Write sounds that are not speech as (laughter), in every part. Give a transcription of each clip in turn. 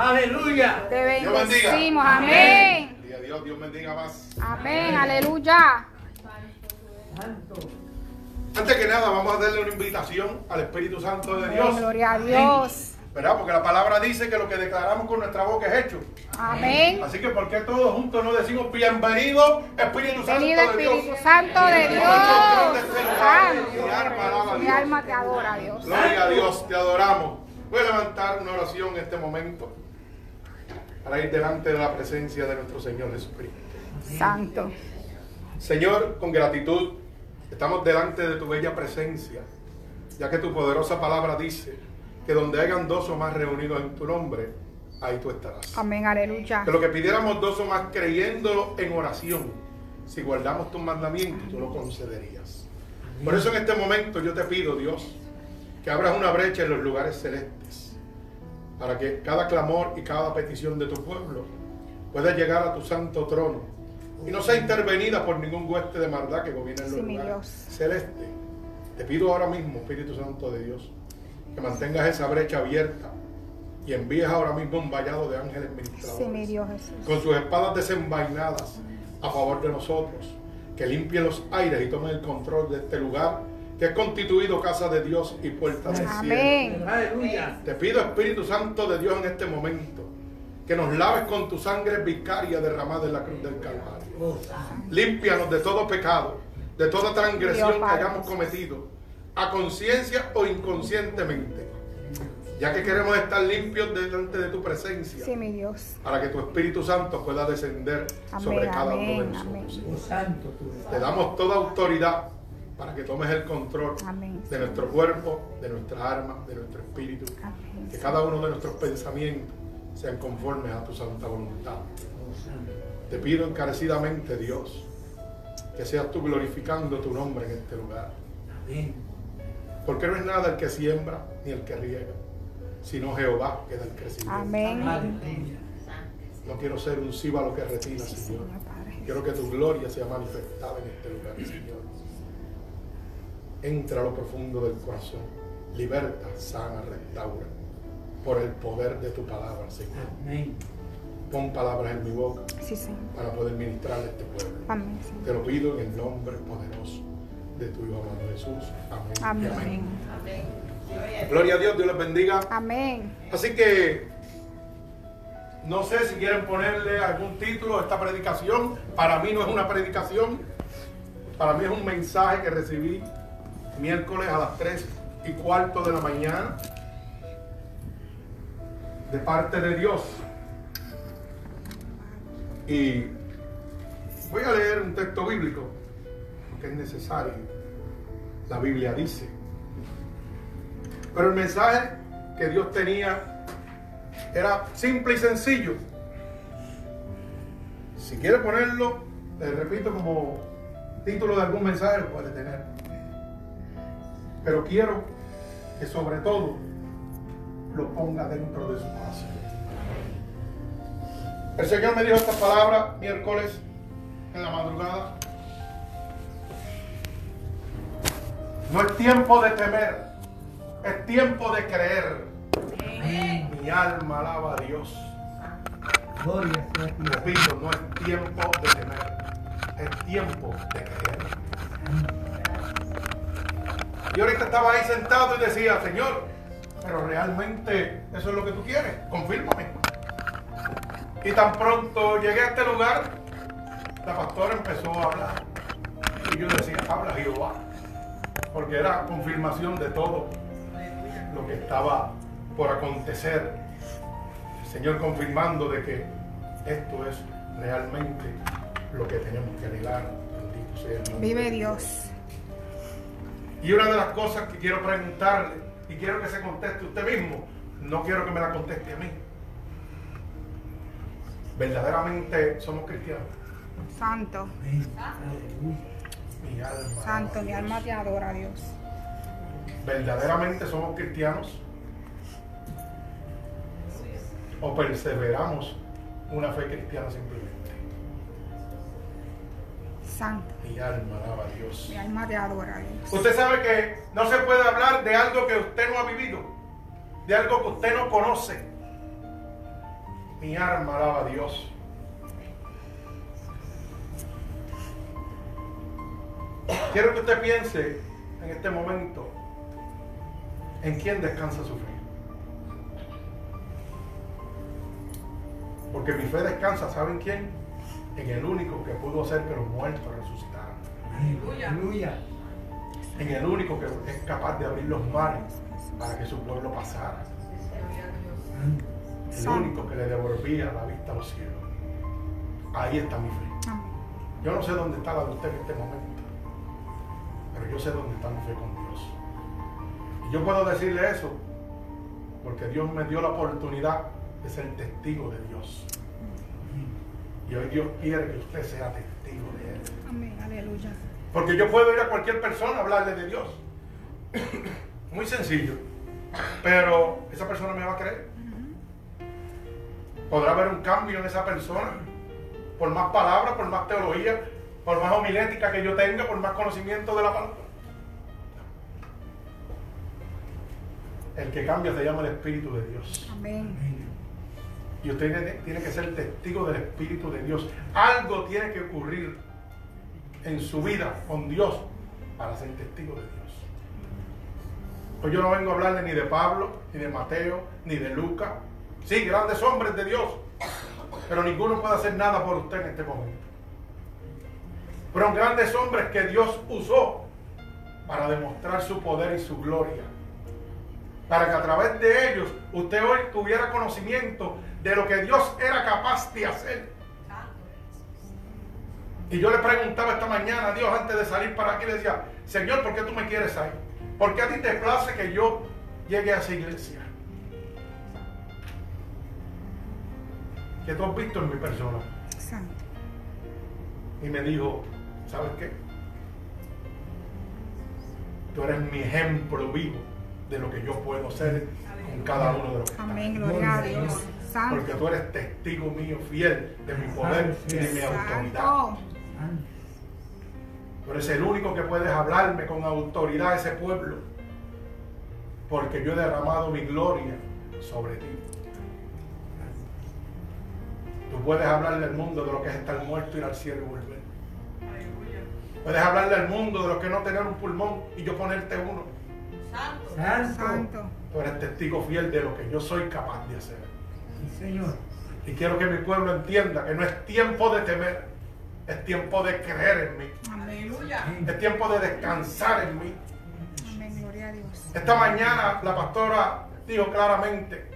Aleluya. Te Dios bendiga. bendecimos. Amén. Gloria a Dios, Dios bendiga más. Amén. Aleluya. Antes que nada, vamos a darle una invitación al Espíritu Santo de Dios. Gloria a Dios. ¿Verdad? Porque la palabra dice que lo que declaramos con nuestra boca es hecho. Amén. Así que, ¿por qué todos juntos no decimos bienvenido, Espíritu Santo Venido de Dios? Espíritu Santo de Dios. Mi Dios. alma te adora, Dios. Gloria a Dios, te adoramos. Voy a levantar una oración en este momento para ir delante de la presencia de nuestro Señor Jesucristo. Santo. Señor, con gratitud, estamos delante de tu bella presencia, ya que tu poderosa palabra dice que donde hayan dos o más reunidos en tu nombre, ahí tú estarás. Amén. Aleluya. Que lo que pidiéramos dos o más creyéndolo en oración, si guardamos tus mandamientos, tú lo concederías. Por eso en este momento yo te pido, Dios, que abras una brecha en los lugares celestes, para que cada clamor y cada petición de tu pueblo pueda llegar a tu santo trono y no sea intervenida por ningún hueste de maldad que gobierna en los Sí, lugares Dios. celestes. Te pido ahora mismo, Espíritu Santo de Dios, que mantengas esa brecha abierta y envíes ahora mismo un vallado de ángeles ministradores Sí, mi Dios con sus espadas desenvainadas a favor de nosotros, que limpien los aires y tomen el control de este lugar que es constituido casa de Dios y puerta del cielo. Amén. Aleluya. Te pido, Espíritu Santo de Dios, en este momento, que nos laves con tu sangre vicaria derramada en la cruz del Calvario. Oh. Límpianos de todo pecado, de toda transgresión que hayamos cometido, a conciencia o inconscientemente, ya que queremos estar limpios delante de tu presencia Sí, mi Dios. para que tu Espíritu Santo pueda descender Amén, sobre cada uno de nosotros. amén. Oh. Te damos toda autoridad para que tomes el control Amén. de nuestro cuerpo, de nuestra alma, de nuestro espíritu. Amén. Que cada uno de nuestros pensamientos sean conformes a tu santa voluntad. Te pido encarecidamente, Dios, que seas tú glorificando tu nombre en este lugar. Amén. Porque no es nada el que siembra ni el que riega, sino Jehová que da el crecimiento. Amén. No quiero ser un cíbalo que retira, Sí, Señor. Quiero que tu gloria sea manifestada en este lugar, Señor. Entra a lo profundo del corazón. Liberta, sana, restaura. Por el poder de tu palabra, Señor. Amén. Pon palabras en mi boca Sí, Señor. para poder ministrarle a este pueblo. Amén. Te lo pido en el nombre poderoso de tu Hijo amado Jesús. Amén. y Amén. Gloria a Dios, Dios les bendiga. Amén. Así que no sé si quieren ponerle algún título a esta predicación. Para mí no es una predicación. Para mí es un mensaje que recibí miércoles a las 3 y cuarto de la mañana de parte de Dios. Y voy a leer un texto bíblico que es necesario. La Biblia dice. Pero el mensaje que Dios tenía era simple y sencillo. Si quiere ponerlo, le repito, como título de algún mensaje, lo puede tener. Pero quiero que sobre todo lo ponga dentro de su corazón. El Señor me dijo esta palabra miércoles en la madrugada. No es tiempo de temer, es tiempo de creer. Amén. Mi alma alaba a Dios. Gloria a ti. Repito, no es tiempo de temer, es tiempo de creer. Yo ahorita estaba ahí sentado y decía, Señor, pero realmente eso es lo que tú quieres, confírmame. Y tan pronto llegué a este lugar, la pastora empezó a hablar. Y yo decía, habla Jehová. Porque era confirmación de todo lo que estaba por acontecer. El Señor confirmando de que esto es realmente lo que tenemos que anhelar. Bendito sea el nombre Vive Dios. Y una de las cosas que quiero preguntarle, y quiero que se conteste usted mismo, no quiero que me la conteste a mí. ¿Verdaderamente somos cristianos? Santo. Mi alma. Santo. Mi a alma te adora, Dios. ¿Verdaderamente somos cristianos? ¿O perseveramos una fe cristiana simplemente? Santo. Mi alma alaba a Dios. Mi alma te adora, Dios. Usted sabe que no se puede hablar de algo que usted no ha vivido, de algo que usted no conoce. Mi alma alaba a Dios. Quiero que usted piense en este momento en quién descansa su fe. Porque mi fe descansa, ¿saben quién? En el único que pudo hacer que los muertos resucitaran. Aleluya. En el único que es capaz de abrir los mares para que su pueblo pasara. El único que le devolvía la vista a los cielos. Ahí está mi fe. Yo no sé dónde está la de usted en este momento, pero yo sé dónde está mi fe con Dios. Y yo puedo decirle eso porque Dios me dio la oportunidad de ser testigo de Dios. Y hoy Dios quiere que usted sea testigo de Él. Amén. Aleluya. Porque yo puedo ir a cualquier persona a hablarle de Dios. Muy sencillo. Pero esa persona me va a creer. Podrá haber un cambio en esa persona. Por más palabras, por más teología, por más homilética que yo tenga, por más conocimiento de la palabra. El que cambia se llama el Espíritu de Dios. Amén. Y usted tiene, que ser testigo del Espíritu de Dios. Algo tiene que ocurrir en su vida con Dios para ser testigo de Dios. Pues yo no vengo a hablarle ni de Pablo, ni de Mateo, ni de Lucas. Sí, grandes hombres de Dios. Pero ninguno puede hacer nada por usted en este momento. Fueron grandes hombres que Dios usó para demostrar su poder y su gloria. Para que a través de ellos usted hoy tuviera conocimiento de lo que Dios era capaz de hacer. Y yo le preguntaba esta mañana a Dios antes de salir para aquí, le decía, Señor, ¿por qué tú me quieres ahí? ¿Por qué a ti te place que yo llegue a esa iglesia? ¿Qué tú has visto en mi persona? Santo. Y me dijo, ¿sabes qué? Tú eres mi ejemplo vivo de lo que yo puedo ser con cada uno de los que Amén. Gloria a Dios. Porque tú eres testigo mío fiel de mi poder y de mi autoridad. Tú eres el único que puedes hablarme con autoridad a ese pueblo. Porque yo he derramado mi gloria sobre ti. Tú puedes hablarle al mundo de lo que es estar muerto, ir al cielo y volver. Puedes hablarle al mundo de lo que es no tener un pulmón y yo ponerte uno. Santo. Santo. Tú eres testigo fiel de lo que yo soy capaz de hacer. Sí, Señor. Y quiero que mi pueblo entienda que no es tiempo de temer, es tiempo de creer en mí. Amén. Es tiempo de descansar en mí. Amén. Gloria a Dios. Esta mañana la pastora dijo claramente,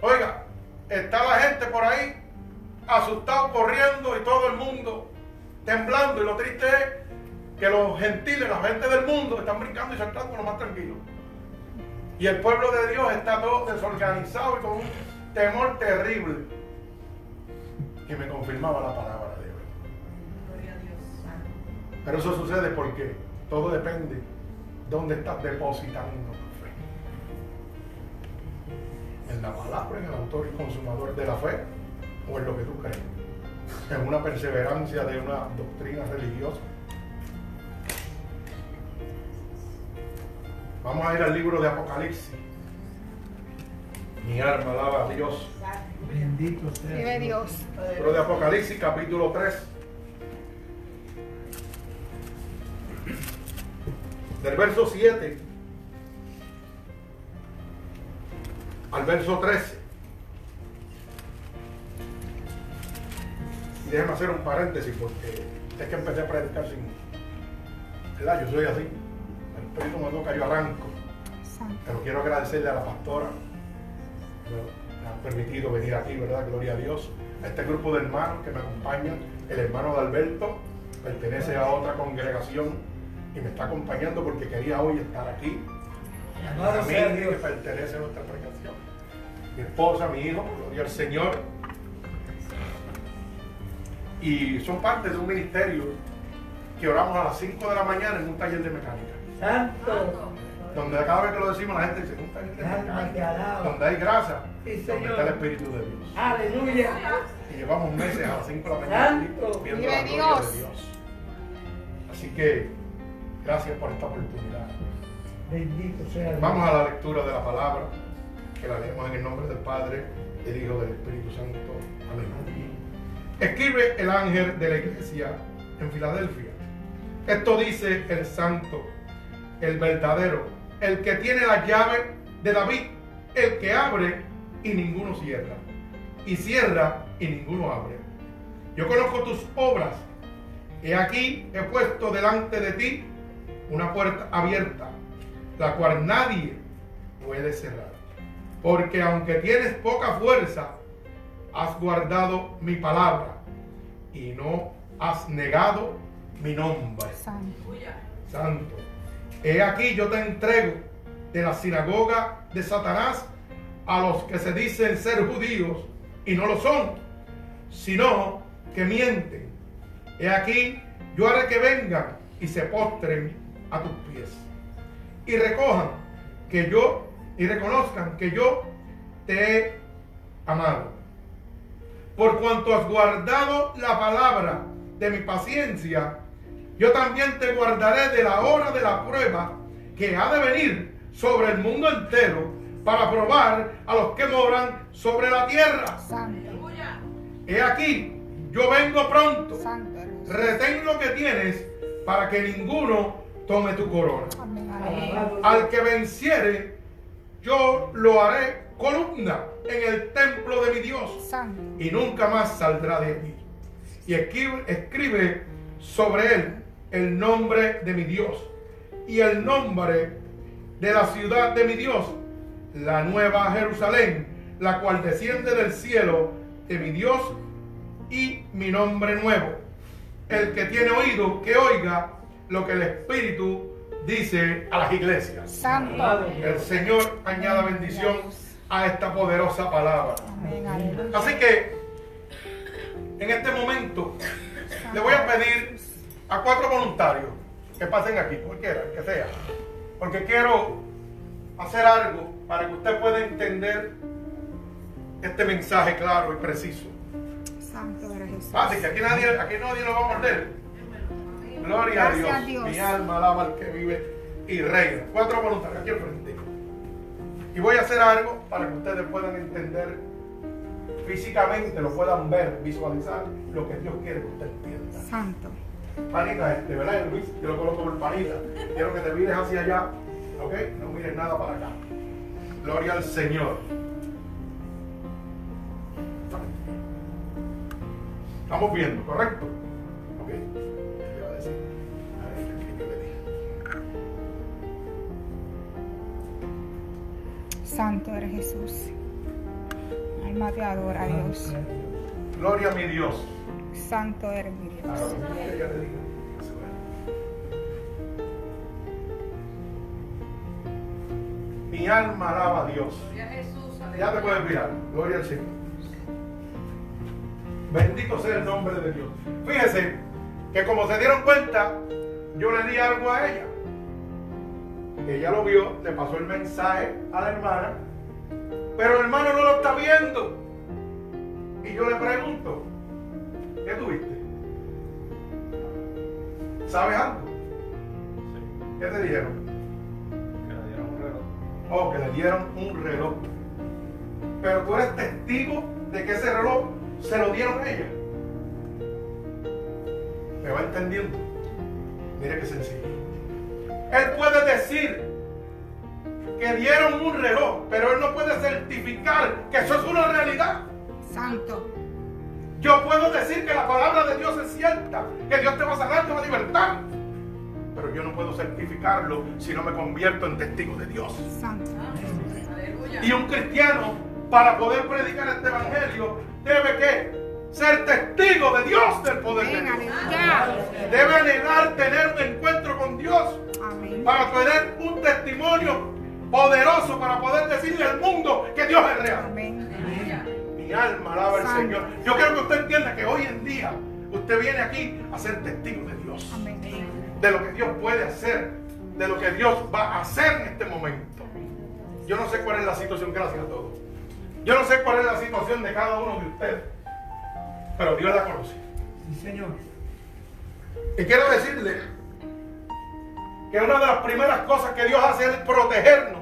oiga, está la gente por ahí asustado, corriendo y todo el mundo temblando. Y lo triste es que los gentiles, la gente del mundo, están brincando y saltando lo más tranquilo. Y el pueblo de Dios está todo desorganizado y con un temor terrible. Que me confirmaba la palabra de Dios. Pero eso sucede porque todo depende dónde estás depositando tu fe. En la palabra, en el autor y consumador de la fe, o en lo que tú crees. En una perseverancia de una doctrina religiosa. Vamos a ir al libro de Apocalipsis. Mi alma alaba a Dios. Bendito sea. Vive Dios. Libro de Apocalipsis, capítulo 3. Del verso 7 al verso 13. Y déjeme hacer un paréntesis porque es que empecé a predicar sin. ¿Verdad? Yo soy así. Me toca, yo arranco. Pero quiero agradecerle a la pastora que me han permitido venir aquí, ¿verdad? Gloria a Dios. A este grupo de hermanos que me acompañan. El hermano de Alberto pertenece a otra congregación y me está acompañando porque quería hoy estar aquí. Sea Amén, que pertenece a nuestra congregación. Mi esposa, mi hijo, gloria al Señor. Y son parte de un ministerio que oramos a las 5 de la mañana en un taller de mecánica. Santo. Donde cada vez que lo decimos la gente dice. Donde hay grasa, Sí, donde está el Espíritu de Dios. Aleluya. Y llevamos meses a las 5 de la mañana Santo. viendo Vive la gloria Dios. de Dios. Así que gracias por esta oportunidad. Bendito sea Dios. Vamos a la lectura de la palabra. que la leemos en el nombre del Padre, del Hijo, del Espíritu Santo. Amén. Escribe el ángel de la iglesia en Filadelfia. Esto dice el santo, el verdadero, el que tiene la llave de David, el que abre y ninguno cierra, y cierra y ninguno abre. Yo conozco tus obras. He aquí he puesto delante de ti una puerta abierta, la cual nadie puede cerrar. Porque aunque tienes poca fuerza, has guardado mi palabra y no has negado mi nombre. Santo. Santo. He aquí yo te entrego de la sinagoga de Satanás a los que se dicen ser judíos y no lo son, sino que mienten. He aquí yo haré que vengan y se postren a tus pies y recojan que yo y reconozcan que yo te he amado. Por cuanto has guardado la palabra de mi paciencia, yo también te guardaré de la hora de la prueba que ha de venir sobre el mundo entero para probar a los que moran sobre la tierra. Santo. He aquí, yo vengo pronto. Santo. Retén lo que tienes para que ninguno tome tu corona. Amén. Al que venciere, yo lo haré columna en el templo de mi Dios Santo. y nunca más saldrá de allí. Y escribe, escribe sobre él el nombre de mi Dios y el nombre de la ciudad de mi Dios, la nueva Jerusalén, la cual desciende del cielo de mi Dios y mi nombre nuevo. El que tiene oído, que oiga lo que el Espíritu dice a las iglesias. Santo. El Señor añada bendición a esta poderosa palabra. Así que en este momento le voy a pedir a cuatro voluntarios que pasen aquí, cualquiera, que sea, porque quiero hacer algo para que usted pueda entender este mensaje claro y preciso. Santo eres Jesús. Fácil, que aquí nadie, aquí nadie lo va a morder. Gloria a Dios. A Dios. Mi alma alaba al que vive y reina. Cuatro voluntarios aquí al frente. Y voy a hacer algo para que ustedes puedan entender físicamente, lo puedan ver, visualizar lo que Dios quiere que usted entienda. Santo. Panita, este, ¿verdad, Luis? Yo lo coloco por panita. Quiero que te mires hacia allá, ¿ok? No mires nada para acá. Gloria al Señor. Estamos viendo, ¿correcto? ¿Ok? ¿Qué le va a decir? A ver, ¿qué le dije? Santo eres Jesús. Alma te adora, Dios. Gloria a mi Dios. Santo eres mi Dios. Mi alma alaba a Dios. Ya te puedes mirar. Gloria al Señor. Bendito sea el nombre de Dios. Fíjese que como se dieron cuenta, yo le di algo a ella. Ella lo vio, le pasó el mensaje a la hermana, pero el hermano no lo está viendo. Y yo le pregunto, ¿qué tuviste? ¿Sabes algo? ¿Qué te dijeron? Que le dieron un reloj. Oh, que le dieron un reloj. Pero tú eres testigo de que ese reloj se lo dieron a ella. ¿Me va entendiendo? Mire qué sencillo. Él puede decir que dieron un reloj, pero él no puede certificar que eso es una realidad. Santo. Yo puedo decir que la palabra de Dios es cierta, que Dios te va a sanar, te va a libertar. Pero yo no puedo certificarlo si no me convierto en testigo de Dios. Santo. Y un cristiano, para poder predicar este evangelio, debe que ser testigo de Dios del poder de. Dios. Debe anhelar tener un encuentro con Dios Amén. para tener un testimonio poderoso para poder decirle al mundo que Dios es real. Amén. Mi alma alaba al. Señor. Yo quiero que usted entienda que hoy en día usted viene aquí a ser testigo de Dios. Amén. De lo que Dios puede hacer. De lo que Dios va a hacer en este momento. Yo no sé cuál es la situación, gracias a todos. Yo no sé cuál es la situación de cada uno de ustedes. Pero Dios la conoce. Sí, Señor. Y quiero decirle que una de las primeras cosas que Dios hace es protegernos.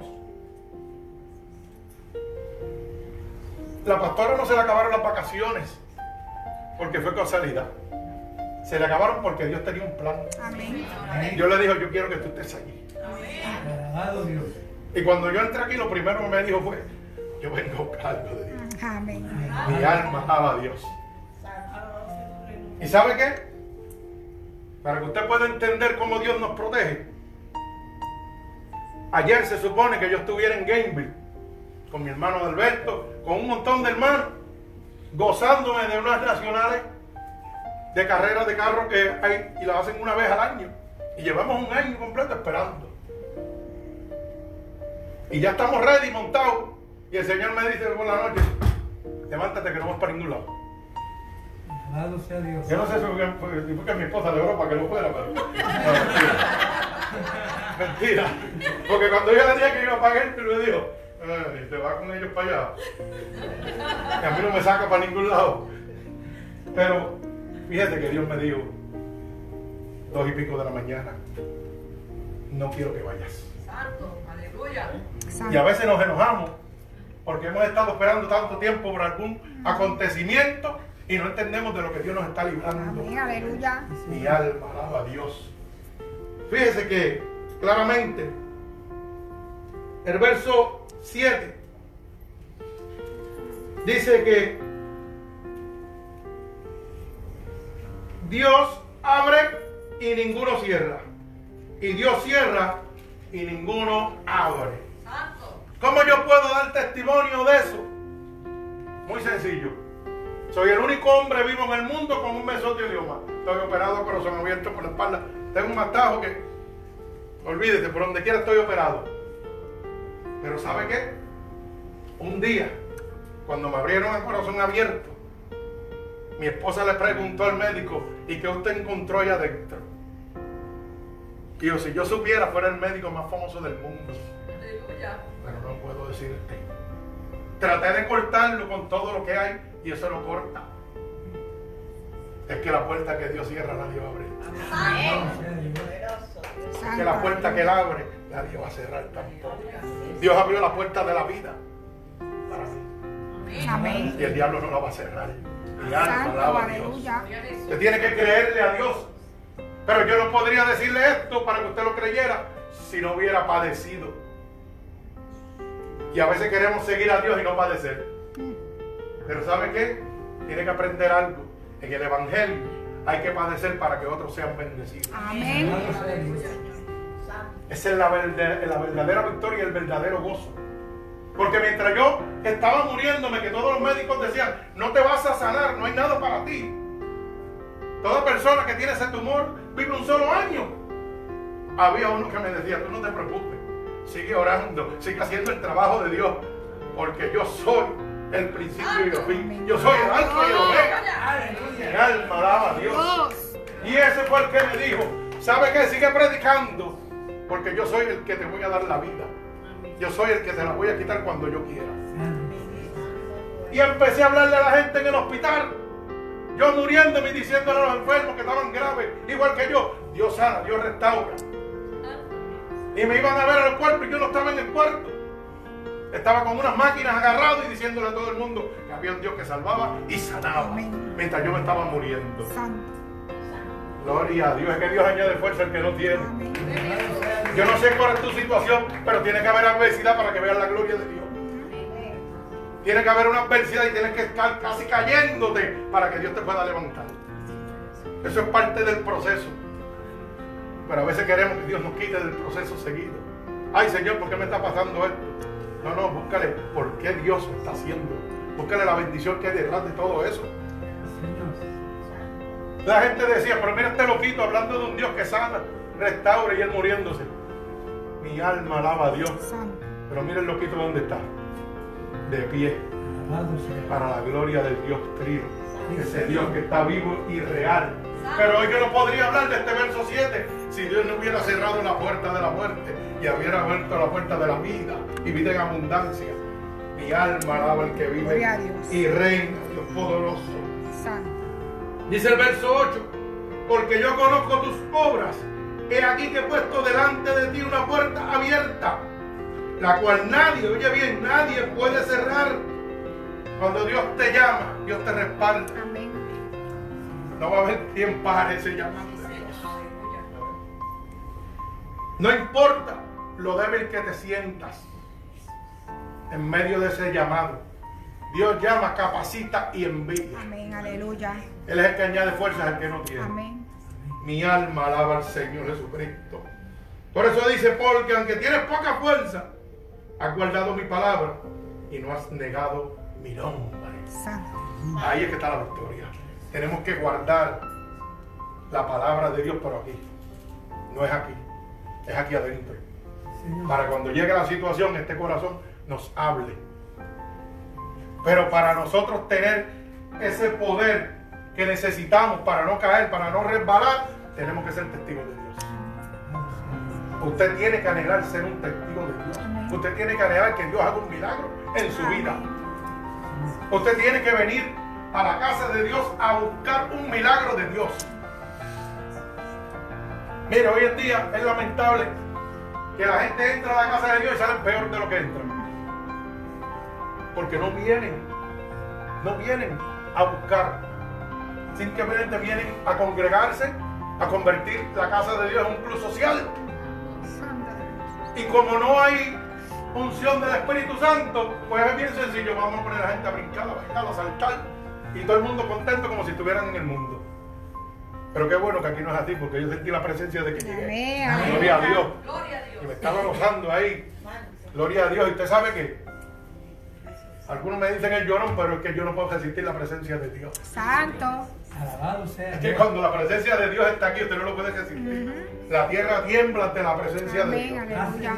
La pastora no se le acabaron las vacaciones porque fue causalidad. Se le acabaron porque Dios tenía un plan. Amén. Dios le dijo, yo quiero que tú estés allí. Alabado Dios. Y cuando yo entré aquí, lo primero que me dijo fue, yo vengo algo de Dios. Amén. Mi alma alaba a Dios. ¿Y sabe qué? Para que usted pueda entender cómo Dios nos protege. Ayer se supone que yo estuviera en Gameville con mi hermano Alberto, con un montón de hermanos, gozándome de unas nacionales de carreras de carro que hay y las hacen una vez al año. Y llevamos un año completo esperando. Y ya estamos ready, montados. Y el Señor me dice por la noche, levántate que no vas para ningún lado. Alabado sea Dios. Yo no sé si fue, fue- si fue que mi esposa le oró para que no fuera, pero. (laughs) No, mentira. Mentira. Porque cuando yo le dije que iba a pagar, él me dijo, "Ay, te vas con ellos para allá. Que a mí no me saca para ningún lado. Pero fíjate que Dios me dijo, dos y pico de la mañana, no quiero que vayas. Santo, aleluya. Y a veces nos enojamos porque hemos estado esperando tanto tiempo por algún acontecimiento y no entendemos de lo que Dios nos está librando. Amén. Aleluya. Mi alma alaba a Dios. Fíjese que claramente el verso 7 dice que Dios abre y ninguno cierra. Y Dios cierra y ninguno abre. ¿Cómo yo puedo dar testimonio de eso? Muy sencillo. Soy el único hombre vivo en el mundo con un mesodio idioma. Estoy operado, corazón abierto por la espalda. Tengo un matajo que, olvídate, por donde quiera estoy operado. Pero ¿sabe qué? Un día, cuando me abrieron el corazón abierto, mi esposa le preguntó al médico, ¿y qué usted encontró allá adentro? Y yo, si yo supiera, fuera el médico más famoso del mundo Aleluya. pero no puedo decirte. Traté de cortarlo con todo lo que hay y eso no corta. Es que la puerta que Dios cierra nadie va a abrir. Dios. Es que la puerta que él abre nadie va a cerrar tampoco. Dios abrió la puerta de la vida para mí Amén. y el diablo no la va a cerrar. Mi alma alaba a Dios. Usted tiene que creerle a Dios. Pero yo no podría decirle esto para que usted lo creyera si no hubiera padecido. Y a veces queremos seguir a Dios y no padecer. Pero ¿sabe qué? Tiene que aprender algo. En el Evangelio hay que padecer para que otros sean bendecidos. Amén. Esa es la verdadera victoria y el verdadero gozo. Porque mientras yo estaba muriéndome, que todos los médicos decían, no te vas a sanar, no hay nada para ti. Toda persona que tiene ese tumor vive un solo año. Había uno que me decía, tú no te preocupes, sigue orando, sigue haciendo el trabajo de Dios, porque yo soy el principio y el fin. Yo soy el alfa y el omega. Mi alma alaba a Dios. Y ese fue el que me dijo, ¿sabe qué? Sigue predicando, porque yo soy el que te voy a dar la vida. Yo soy el que te la voy a quitar cuando yo quiera. Y empecé a hablarle a la gente en el hospital. Yo muriéndome y diciéndole a los enfermos que estaban graves, igual que yo, Dios sana, Dios restaura. Y me iban a ver al cuarto y yo no estaba en el cuarto. Estaba con unas máquinas agarrado y diciéndole a todo el mundo que había un Dios que salvaba y sanaba. Mientras yo me estaba muriendo. Santo. Gloria a Dios, es que Dios añade fuerza al que no tiene. Yo no sé cuál es tu situación, pero tiene que haber adversidad para que veas la gloria de Dios. Tiene que haber una adversidad y tienes que estar casi cayéndote para que Dios te pueda levantar. Eso es parte del proceso. Pero a veces queremos que Dios nos quite del proceso seguido. Ay Señor, ¿por qué me está pasando esto? No, no, búscale por qué Dios lo está haciendo. Búscale la bendición que hay detrás de todo eso. La gente decía, pero mira este loquito hablando de un Dios que sana, restaura y él muriéndose. Mi alma alaba a Dios. Pero mira el loquito dónde está. De pie. Para la gloria del Dios trino. Ese Dios que está vivo y real. Pero hoy yo no podría hablar de este verso 7 si Dios no hubiera cerrado la puerta de la muerte y hubiera abierto la puerta de la vida y vida en abundancia. Mi alma alaba al que vive y reina, Dios poderoso. Santo. Dice el verso 8, porque yo conozco tus obras. He aquí que he puesto delante de ti una puerta abierta, la cual nadie, oye bien, nadie puede cerrar. Cuando Dios te llama, Dios te respalda. Amén. No va a haber quien pare ese llamado de Dios. Aleluya. No importa lo débil que te sientas en medio de ese llamado. Dios llama, capacita y envía. Amén. Aleluya. Él es el que añade fuerzas al que no tiene. Amén. Mi alma alaba al Señor Jesucristo. Por eso dice, porque aunque tienes poca fuerza, has guardado mi palabra y no has negado mi nombre. Santo. Ahí es que está la victoria. Tenemos que guardar la palabra de Dios, pero aquí. No es aquí. Es aquí adentro. Para cuando llegue la situación, este corazón nos hable. Pero para nosotros tener ese poder que necesitamos para no caer, para no resbalar, tenemos que ser testigos de Dios. Usted tiene que anhelar ser un testigo de Dios. Usted tiene que anhelar que Dios haga un milagro en su vida. Usted tiene que venir a la casa de Dios a buscar un milagro de Dios. Mire, hoy en día es lamentable que la gente entra a la casa de Dios y sale peor de lo que entran. Porque no vienen, no vienen a buscar. Simplemente vienen a congregarse, a convertir la casa de Dios en un club social. Y como no hay unción del Espíritu Santo, pues es bien sencillo, vamos a poner a la gente a brincar, a bailar, a saltar, y todo el mundo contento como si estuvieran en el mundo. Pero qué bueno que aquí no es así, porque yo sentí la presencia de que llegué. Amén. Gloria a. Dios. Gloria a Dios. Y me estaba gozando ahí. Gloria a Dios. Y usted sabe que algunos me dicen el llorón, pero es que yo no puedo resistir la presencia de Dios. Santo. Alabado sea Es que cuando la presencia de Dios está aquí, usted no lo puede resistir. La tierra tiembla ante la presencia de. Dios. Aleluya.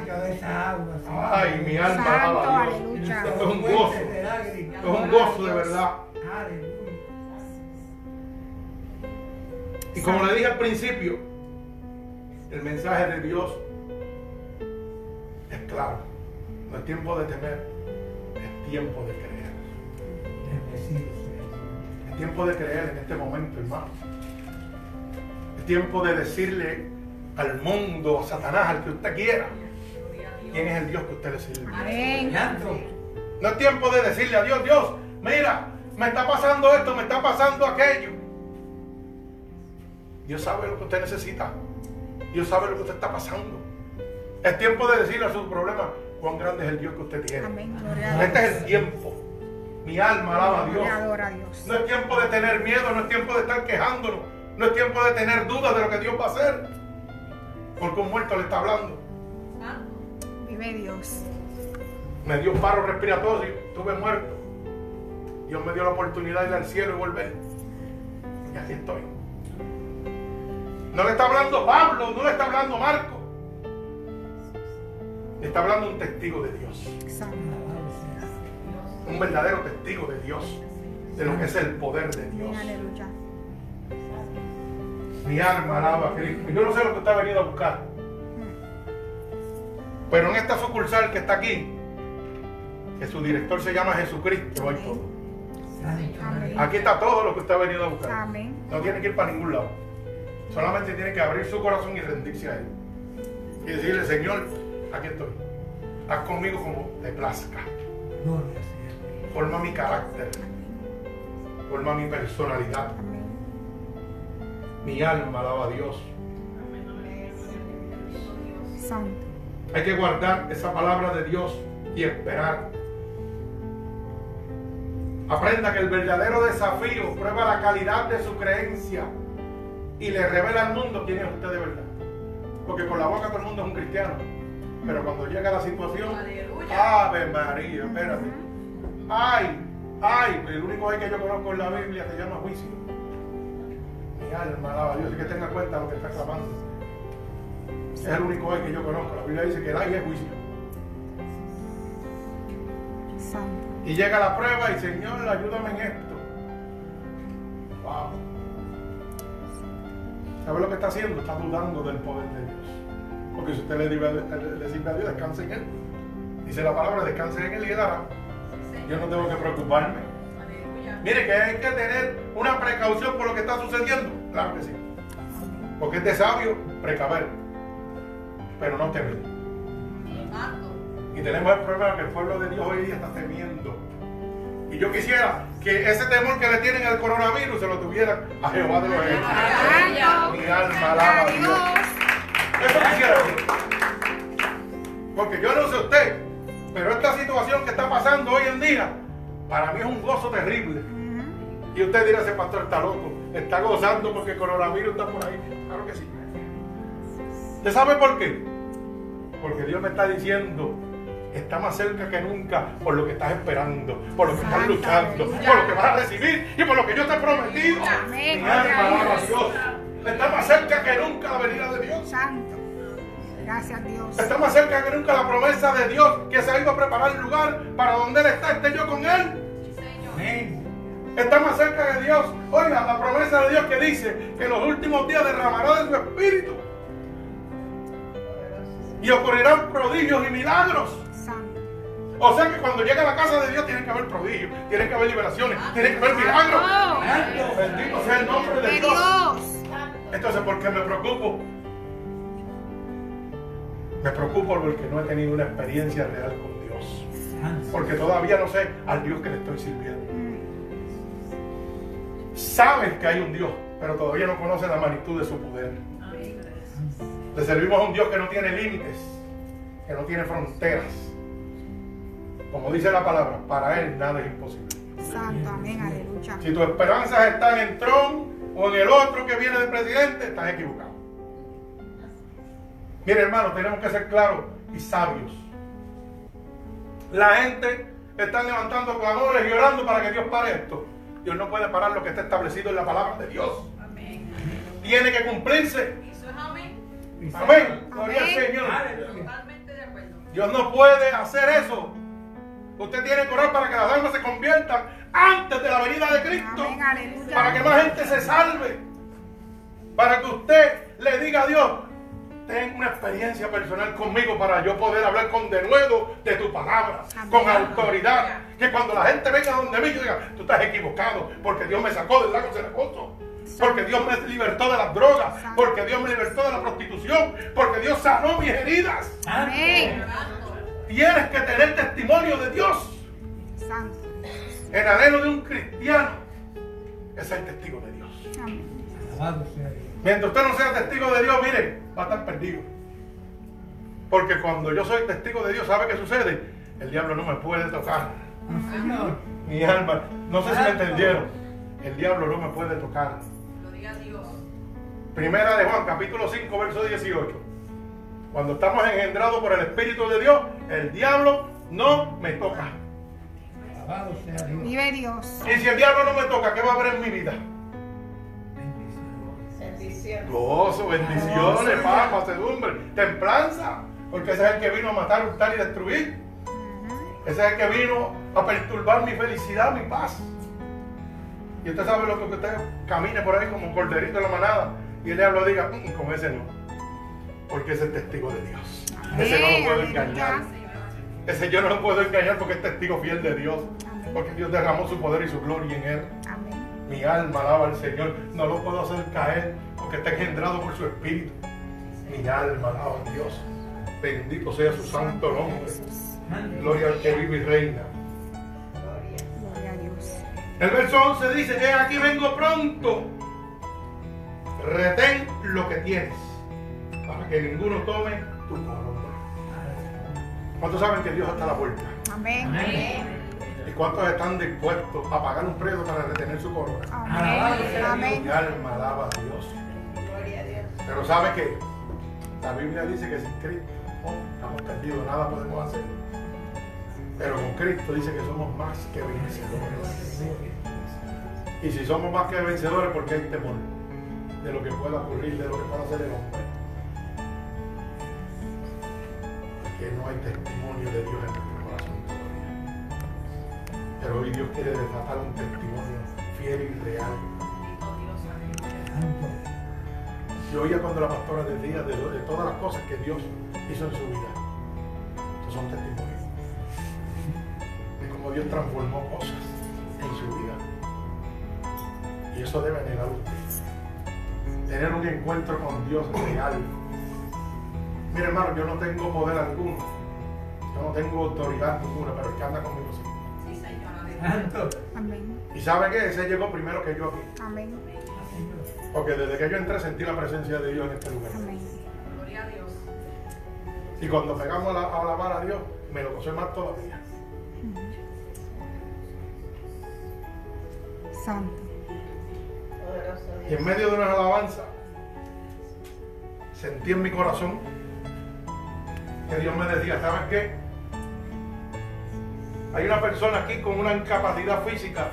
Ay, mi alma Santo, alaba a Dios. aleluya. Esto es un gozo. Esto es un gozo de verdad. Aleluya. Y como le dije al principio, el mensaje de Dios es claro. No es tiempo de temer, es tiempo de creer. Es tiempo de creer en este momento, hermano. Es tiempo de decirle al mundo, a Satanás, al que usted quiera, quién es el Dios que usted le sirve. Amén. No es tiempo de decirle a Dios, Dios, mira, me está pasando esto, me está pasando aquello. Dios sabe lo que usted necesita. Dios sabe lo que usted está pasando. Es tiempo de decirle a sus problemas cuán grande es el Dios que usted tiene. Amén. Este es el tiempo. Mi alma alaba a Dios. Me adora a Dios. No es tiempo de tener miedo, no es tiempo de estar quejándonos, no es tiempo de tener dudas de lo que Dios va a hacer. Porque un muerto le está hablando. Santo. Vive Dios. Me dio un paro respiratorio, estuve muerto. Dios me dio la oportunidad de ir al cielo y volver. Y aquí estoy. No le está hablando Pablo, no le está hablando Marco. Le está hablando un testigo de Dios. Un verdadero testigo de Dios. De lo que es el poder de Dios. Mi alma alaba a Cristo. Yo no sé lo que ha venido a buscar. Pero en esta sucursal que está aquí, que su director se llama Jesucristo, hay todo. Aquí está todo lo que usted ha venido a buscar. No tiene que ir para ningún lado. Solamente tiene que abrir su corazón y rendirse a Él. Y decirle, Señor, aquí estoy. Haz conmigo como te plazca. Forma mi carácter. Forma mi personalidad. Mi alma alaba a Dios. Santo. Hay que guardar esa palabra de Dios y esperar. Aprenda que el verdadero desafío prueba la calidad de su creencia y le revela al mundo quién es usted de verdad. Porque con la boca todo el mundo es un cristiano. Pero cuando llega la situación, Aleluya. Ave María, espérate. Ay, ay, el único ay que yo conozco en la Biblia se llama juicio. Mi alma alaba Dios y que tenga cuenta lo que está clamando. Es el único ay que yo conozco. La Biblia dice que el ay es juicio. Y llega la prueba y Señor, ayúdame en esto. Wow. ¿Sabe lo que está haciendo? Está dudando del poder de Dios. Porque si usted le, dice- le sirve a Dios, descanse en Él. Dice la palabra, descanse en Él y Él hará. Yo no tengo que preocuparme. Mire que hay que tener una precaución por lo que está sucediendo. Claro que sí. Porque es de sabio precaver, pero no temer. Y tenemos el problema que el pueblo de Dios hoy día está temiendo. Y yo quisiera que ese temor que le tienen al coronavirus se lo tuvieran a Jehová de los ejércitos. Mi alma alaba a Dios. Eso quisiera yo. Porque yo no sé usted, pero esta situación que está pasando hoy en día, para mí es un gozo terrible. Y usted dirá, ese pastor está loco, está gozando porque el coronavirus está por ahí. Claro que sí. ¿Usted sabe por qué? Porque Dios me está diciendo, está más cerca que nunca por lo que estás esperando, por lo que estás luchando, por lo que vas a recibir y por lo que yo te he prometido. Amén. Mi alma alaba a Dios. Está más cerca que nunca la venida de Dios. Santo. Gracias Dios. Está más cerca que nunca la promesa de Dios que se ha ido a preparar el lugar para donde Él está, esté yo con Él. Amén. Está más cerca de Dios. Oiga, la promesa de Dios que dice que en los últimos días derramará de su espíritu. Y ocurrirán prodigios y milagros. O sea que cuando llega a la casa de Dios tiene que haber prodigios, tiene que haber liberaciones, tiene que haber milagros. Bendito sea el nombre de Dios. Entonces, ¿por qué me preocupo? Me preocupo porque no he tenido una experiencia real con Dios. Porque todavía no sé al Dios que le estoy sirviendo. Sabes que hay un Dios, pero todavía no conoces la magnitud de su poder. Le servimos a un Dios que no tiene límites, que no tiene fronteras. Como dice la palabra, para Él nada es imposible. Santo. Amén. Aleluya. Si tus esperanzas están en Trump o en el otro que viene de presidente, estás equivocado. Mire, hermano, tenemos que ser claros y sabios. La gente está levantando clamores y orando para que Dios pare esto. Dios no puede parar lo que está establecido en la palabra de Dios. Amén. Tiene que cumplirse. Eso es amén. Amén. Gloria al Amén. Señor. Totalmente de acuerdo. Dios no puede hacer eso. Usted tiene que orar para que las almas se conviertan antes de la venida de Cristo. Amén. Para que más gente se salve. Para que usted le diga a Dios, ten una experiencia personal conmigo para yo poder hablar con denuedo de tu palabra, Amén. con autoridad. Que cuando la gente venga donde mí, yo diga, tú estás equivocado, porque Dios me sacó del lago cenagoso. Porque Dios me libertó de las drogas, porque Dios me libertó de la prostitución, porque Dios sanó mis heridas. Amén. Tienes que tener testimonio de Dios. Santo. El anhelo de un cristiano es ser testigo de Dios. Amén. Mientras usted no sea testigo de Dios, mire, va a estar perdido. Porque cuando yo soy testigo de Dios, ¿sabe qué sucede? El diablo no me puede tocar. Señor. Mi alma, no sé si me entendieron. El diablo no me puede tocar. Dios. Primera de Juan, capítulo 5, verso 18. Cuando estamos engendrados por el Espíritu de Dios, el diablo no me toca. Alabado sea Dios. Vive Dios. Y si el diablo no me toca, ¿qué va a haber en mi vida? Bendición. Gozo, bendiciones, paz, mansedumbre, templanza. Porque ese es el que vino a matar, hurtar y destruir. Ese es el que vino a perturbar mi felicidad, mi paz. Y usted sabe lo que usted camine por ahí como un corderito en la manada y el diablo diga, "Mm, con ese no. Porque es testigo de Dios. Ese no lo puedo engañar. Ese yo no lo puedo engañar porque es testigo fiel de Dios. Porque Dios derramó su poder y su gloria en él. Mi alma alaba al Señor. No lo puedo hacer caer porque está engendrado por su espíritu. Mi alma alaba a Dios. Bendito sea su santo nombre. Gloria al que vive y reina. Gloria a Dios. El verso 11 dice, he aquí vengo pronto. Retén lo que tienes para que ninguno tome tu corona. ¿Cuántos saben que Dios está a la puerta? Amén. ¿Y cuántos están dispuestos a pagar un precio para retener su corona? Amén. Amén. Mi alma alaba a Dios. Pero sabe que la Biblia dice que sin Cristo oh, estamos perdidos, nada podemos hacer. Pero con Cristo dice que somos más que vencedores. Y si somos más que vencedores, porque hay temor de lo que pueda ocurrir, de lo que pueda hacer el hombre. Que no hay testimonio de Dios en nuestro corazón todavía. Pero hoy Dios quiere desatar un testimonio fiel y real. Yo oía cuando la pastora decía de, de todas las cosas que Dios hizo en su vida. Estos son testimonios. De cómo Dios transformó cosas en su vida. Y eso debe negar usted. Tener un encuentro con Dios real. Mire hermano, yo no tengo poder alguno. Yo no tengo autoridad ninguna, pero el que anda conmigo sí. Sí, Señor. Amén. ¿Y sabe qué? Ese llegó primero que yo aquí. Amén. Porque desde que yo entré sentí la presencia de Dios en este lugar. Amén. Gloria a Dios. Y cuando pegamos a alabar a Dios, me lo gocé más todavía. Santo. Y en medio de una alabanza, sentí en mi corazón que Dios me decía, ¿sabes qué? Hay una persona aquí con una incapacidad física,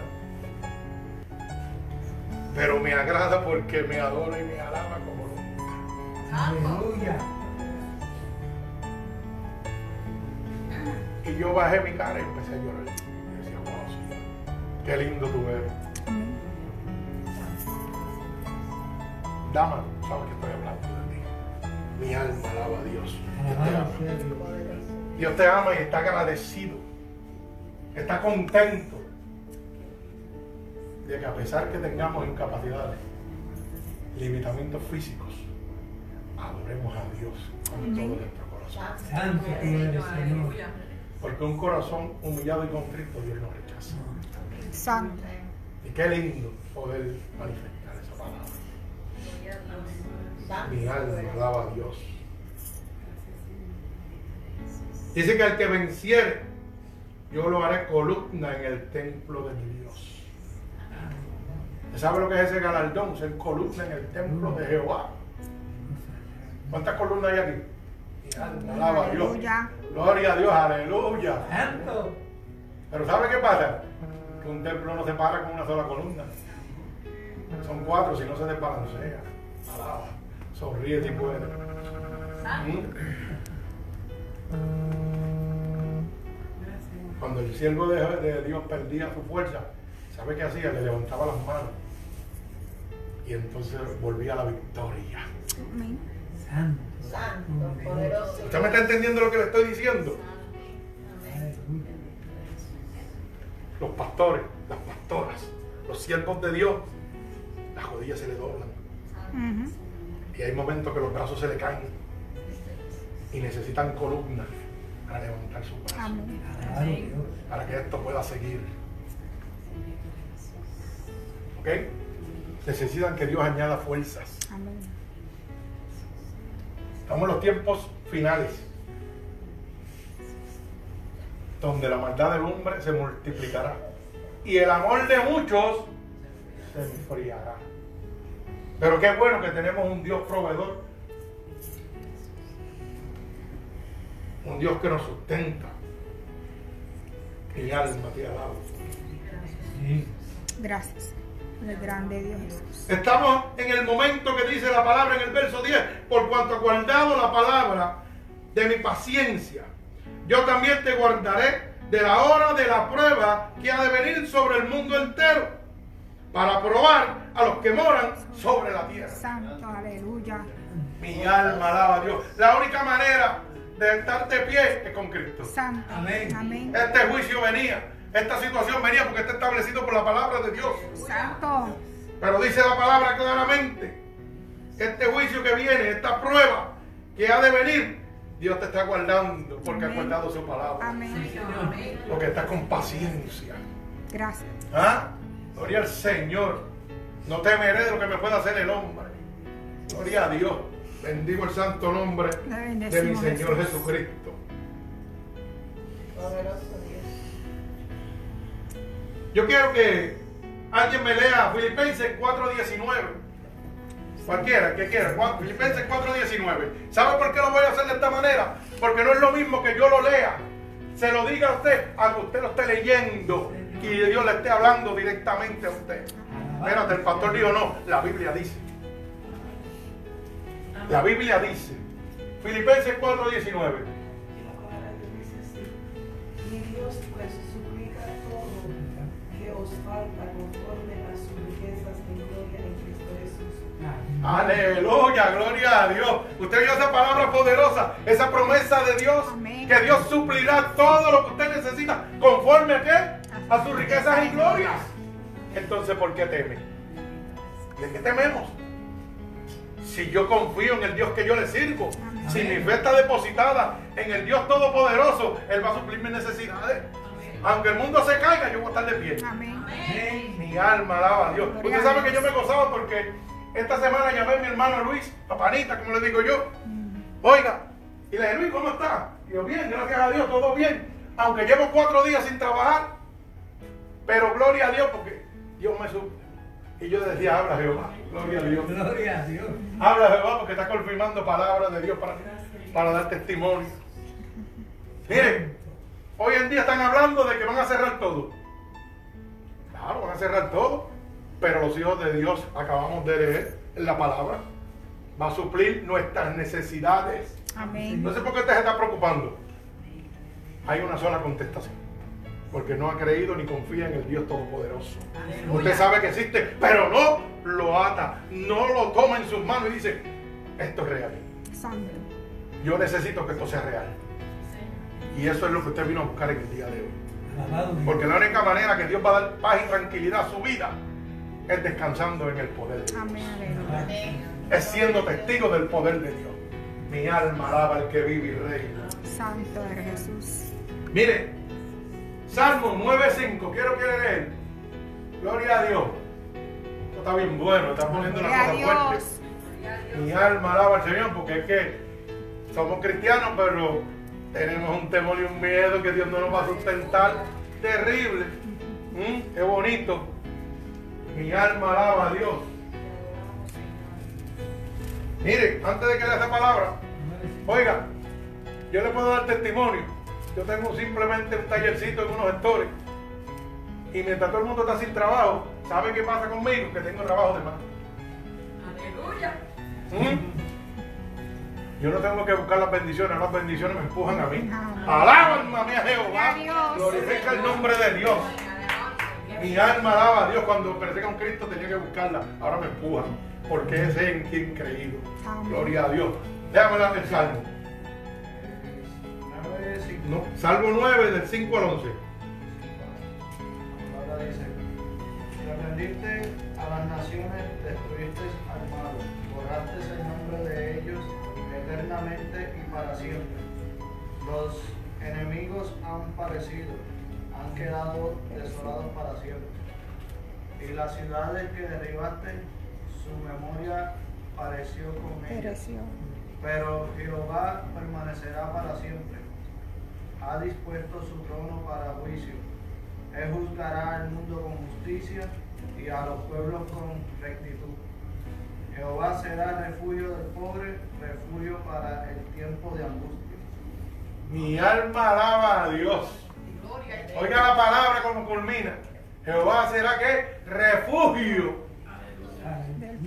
pero me agrada porque me adora y me alaba como nunca. Aleluya. Y yo bajé mi cara y empecé a llorar. Y decía, wow, qué lindo tú eres. Dama, sabes que estoy hablando de ti. Mi alma alaba a Dios. Dios te ama. sea Dios. Dios te ama y está agradecido. Está contento de que a pesar que tengamos incapacidades, limitamientos físicos, adoremos a Dios con todo nuestro corazón. Santo eres, Señor. Porque un corazón humillado y contrito Dios no rechaza. Santo. Y qué lindo poder manifestar esa palabra. Mi alma alaba a Dios. Dice que al que venciere, yo lo haré columna en el templo de mi Dios. ¿Usted ¿Sabe lo que es ese galardón? Ser columna en el templo de Jehová. ¿Cuántas columnas hay aquí? Alaba a Dios. Aleluya. Gloria a Dios, aleluya. Pero ¿sabe qué pasa? Que un templo no se para con una sola columna. Son cuatro, si no se desbalancea. Alaba. Sonríe si puede. Santo. Cuando el siervo de, de Dios perdía su fuerza, ¿sabe qué hacía? Le levantaba las manos. Y entonces volvía a la victoria. Amén. Santo. Santo, poderoso. ¿Usted me está entendiendo lo que le estoy diciendo? Los pastores, las pastoras, los siervos de Dios, las rodillas se le doblan. Y hay momentos que los brazos se le caen. Y necesitan columnas para levantar sus brazos. Amén. Para que esto pueda seguir. ¿Ok? Necesitan que Dios añada fuerzas. Amén. Estamos en los tiempos finales, donde la maldad del hombre se multiplicará y el amor de muchos se enfriará. Pero qué bueno que tenemos un Dios proveedor, un Dios que nos sustenta. Mi alma te alaba. Gracias. El grande Dios Jesús. Estamos en el momento que dice la palabra en el verso 10, por cuanto guardado la palabra de mi paciencia, yo también te guardaré de la hora de la prueba que ha de venir sobre el mundo entero, para probar a los que moran sobre la tierra. Santo. Aleluya. Mi alma alaba a Dios. La única manera de estar de pie es con Cristo. Santo. Amén. Amén. Este juicio venía, esta situación venía porque está establecido por la palabra de Dios. Santo. Pero dice la palabra claramente, este juicio que viene, esta prueba que ha de venir, Dios te está guardando porque ha Amén. guardado su palabra. Amén. Amén. Porque está con paciencia. Gracias. ¿Ah? Gloria al Señor. No temeré de lo que me pueda hacer el hombre. Gloria a Dios. Bendigo el santo nombre de mi Señor. Jesucristo. Poderoso Dios. Yo quiero que alguien me lea Filipenses 4.19. Cualquiera, que quiera. Filipenses 4.19. ¿Sabe por qué lo voy a hacer de esta manera? Porque no es lo mismo que yo lo lea. Se lo diga a usted, a que usted lo esté leyendo y Dios le esté hablando directamente a usted. Espérate, el pastor dijo no, la Biblia dice. La Biblia dice. Filipenses 4.19. Mi Dios pues suplica todo que os falta conforme a sus riquezas de gloria en Cristo Jesús. Aleluya, gloria a Dios. Usted oyó esa palabra poderosa, esa promesa de Dios, Amén. que Dios suplirá todo lo que usted necesita conforme a qué? A sus riquezas y glorias. Entonces, ¿por qué teme? ¿De qué tememos? Si yo confío en el Dios que yo le sirvo, si mi fe está depositada en el Dios Todopoderoso, Él va a suplir mis necesidades. aunque el mundo se caiga, yo voy a estar de pie. Amén. Amén. Mi alma alaba a Dios. Usted sabe que yo me gozaba porque esta semana llamé a mi hermano Luis, papanita, como le digo yo. Mm. Oiga, y le dije, Luis, ¿cómo está? Y yo, bien, gracias a Dios, todo bien. Aunque llevo cuatro días sin trabajar, pero gloria a Dios porque Dios me supo. Y yo decía, habla Jehová, gloria a Dios. (laughs) Gloria a Dios. Habla Jehová porque está confirmando palabras de Dios para, para dar testimonio. Miren, hoy en día están hablando de que van a cerrar todo. Claro, van a cerrar todo. Pero los hijos de Dios, acabamos de leer en la palabra, va a suplir nuestras necesidades. Amén. No sé por qué usted se está preocupando. Hay una sola contestación. Porque no ha creído ni confía en el Dios Todopoderoso. Usted sabe que existe, pero no lo ata, no lo toma en sus manos y dice, esto es real. Santo. Yo necesito que esto sea real. Y eso es lo que usted vino a buscar en el día de hoy. Alabado. Porque la única manera que Dios va a dar paz y tranquilidad a su vida es descansando en el poder de Dios. Amén. Es siendo testigo del poder de Dios. Mi alma alaba al que vive y reina. Santo eres Jesús. Mire, Salmo 9.5, quiero que leer. Gloria a Dios. Esto está bien bueno, está poniendo la cosa fuerte. Mi alma alaba al Señor porque es que somos cristianos, pero tenemos un temor y un miedo que Dios no nos va a sustentar. Terrible. ¿Mm? Qué bonito. Mi alma alaba a Dios. Mire, antes de que lea esa palabra, oiga, yo le puedo dar testimonio. Yo tengo simplemente un tallercito en unos gestores. Y mientras todo el mundo está sin trabajo, ¿sabe qué pasa conmigo? Que tengo trabajo de más. Aleluya. ¿Mm? Yo no tengo que buscar las bendiciones, las bendiciones me empujan a mí. Alaba alma mía a Jehová. Glorifica el nombre de Dios. Mi alma alaba a Dios. Cuando que un Cristo tenía que buscarla, ahora me empujan. Porque es en quien creído. Gloria a Dios. Déjame dar el salmo. No, salmo 9, del 5 al 11. La palabra dice, reprendiste a las naciones, destruiste al malo, borraste el nombre de ellos eternamente y para siempre. Los enemigos han parecido, han quedado desolados para siempre. Y las ciudades que derribaste, su memoria pareció con ellas. Pero Jehová permanecerá para siempre. Ha dispuesto su trono para juicio. Él juzgará al mundo con justicia y a los pueblos con rectitud. Jehová será refugio del pobre, refugio para el tiempo de angustia. Mi alma alaba a Dios. Oiga la palabra como culmina. Jehová será que refugio.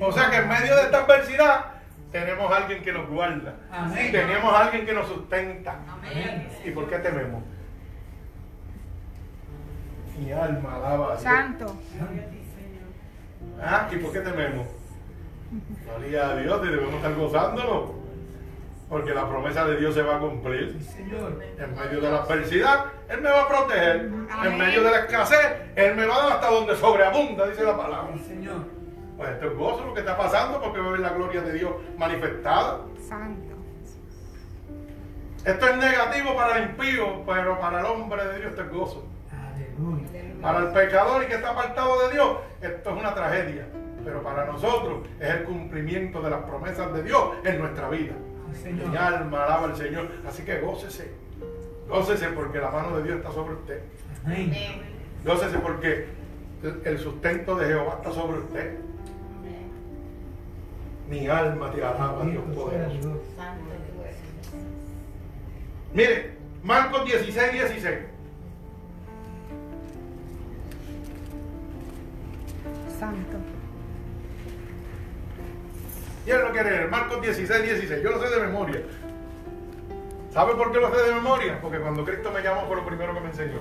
O sea que en medio de esta adversidad tenemos a alguien que nos guarda. Amén. Tenemos a alguien que nos sustenta. Amén. ¿Y por qué tememos? Mi alma alaba a Dios. Santo. Ah, ¿Y por qué tememos? Gloria a Dios y debemos estar gozándolo. Porque la promesa de Dios se va a cumplir. Sí, Señor. En medio de la adversidad, Él me va a proteger. En medio de la escasez, Él me va a dar hasta donde sobreabunda, dice la palabra. Sí, Señor. Pues esto es gozo lo que está pasando porque va a ver la gloria de Dios manifestada. Santo. Esto es negativo para el impío, pero para el hombre de Dios esto es gozo. Aleluya. Para el pecador y que está apartado de Dios, esto es una tragedia. Pero para nosotros es el cumplimiento de las promesas de Dios en nuestra vida. Mi Señor. alma alaba al Señor. Así que gócese. Gócese porque la mano de Dios está sobre usted. Amén. Gócese porque el sustento de Jehová está sobre usted. Mi alma te alaba, Dios poderoso. Mire, Marcos 16, 16. Santo. ¿Quién lo quiere leer? Marcos 16, 16. Yo lo sé de memoria. ¿Sabe por qué lo sé de memoria? Porque cuando Cristo me llamó fue lo primero que me enseñó.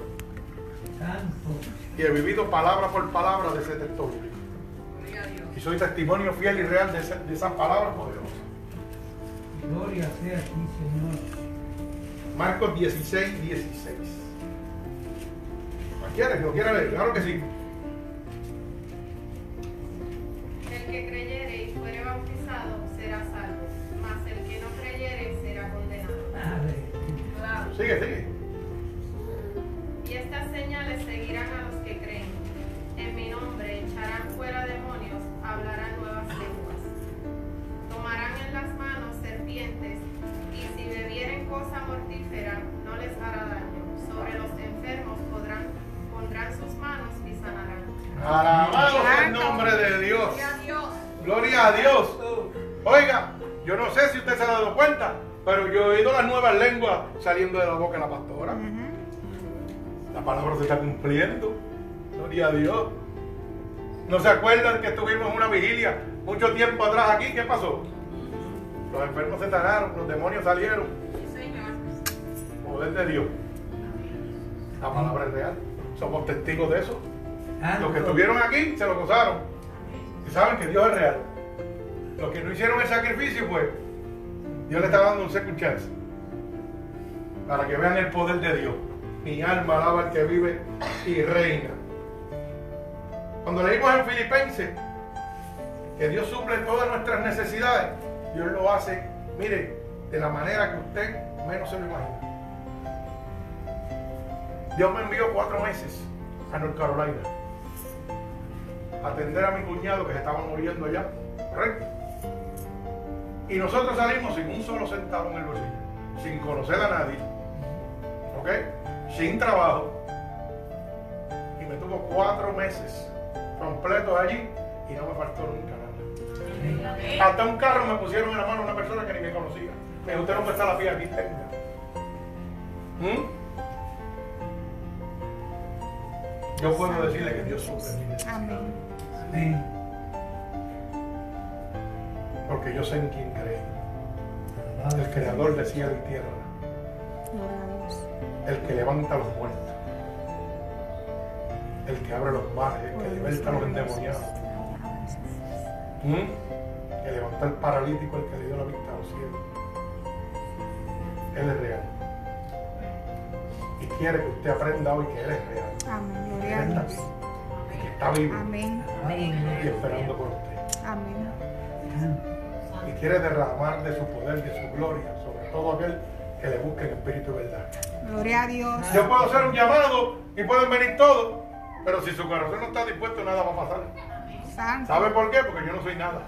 Santo. Y he vivido palabra por palabra de ese texto bíblico. Y soy testimonio fiel y real de, esa- de esas palabras poderosas. Gloria sea a ti, Señor. Marcos 16, 16. ¿La quieres? ¿Lo quieres leer? Claro que sí. El que creyere y fuere bautizado será salvo, mas el que no creyere será condenado. Claro. Sigue, sigue. Y estas señales seguirán a los que creen. En mi nombre echarán fuera demonios, hablarán nuevas lenguas. Tomarán en las manos serpientes, y si bebieren cosa mortífera, no les hará daño. Sobre los enfermos podrán, pondrán sus manos y sanarán. Alabado sea el nombre de Dios. Gloria a Dios. Gloria a Dios. Oiga, yo no sé si usted se ha dado cuenta, pero yo he oído las nuevas lenguas saliendo de la boca de la pastora. La palabra se está cumpliendo. Gloria a Dios. ¿No se acuerdan que estuvimos en una vigilia mucho tiempo atrás aquí? ¿Qué pasó? Los enfermos se sanaron, los demonios salieron. Poder de Dios. La palabra es real. Somos testigos de eso. Los que estuvieron aquí se lo gozaron. Y saben que Dios es real. Los que no hicieron el sacrificio, pues, Dios le está dando un second chance. Para que vean el poder de Dios. Mi alma alaba al que vive y reina. Cuando leímos en Filipenses que Dios suple todas nuestras necesidades, Dios lo hace, mire, de la manera que usted menos se lo imagina. Dios me envió cuatro meses a North Carolina a atender a mi cuñado que se estaba muriendo allá, ¿correcto? Y nosotros salimos sin un solo centavo en el bolsillo, sin conocer a nadie, ¿ok? Sin trabajo. Y me tuvo cuatro meses completos allí y no me faltó nunca nada. Hasta un carro me pusieron en la mano una persona que ni me conocía. Me dijo, usted no está la pie aquí, tenga. ¿Mm? Yo puedo decirle que Dios suple mi necesidad. Amén. Amén. Porque yo sé en quién creo. El creador de cielo y tierra. El que levanta a los muertos. El que abre los mares. El que liberta a los endemoniados. ¿Mm? Que levantó al paralítico. El que le dio la vista a los cielos. Él es real. Y quiere que usted aprenda hoy que Él es real. Amén. Gloria a Dios. y que está vivo Amén. y esperando por usted. Amén. Y quiere derramar de su poder, de su gloria sobre todo aquel que le busque en espíritu y verdad. Gloria a Dios. Yo puedo hacer un llamado y pueden venir todos, pero si su corazón no está dispuesto, nada va a pasar. Santo. ¿Sabe por qué? Porque yo no soy nada.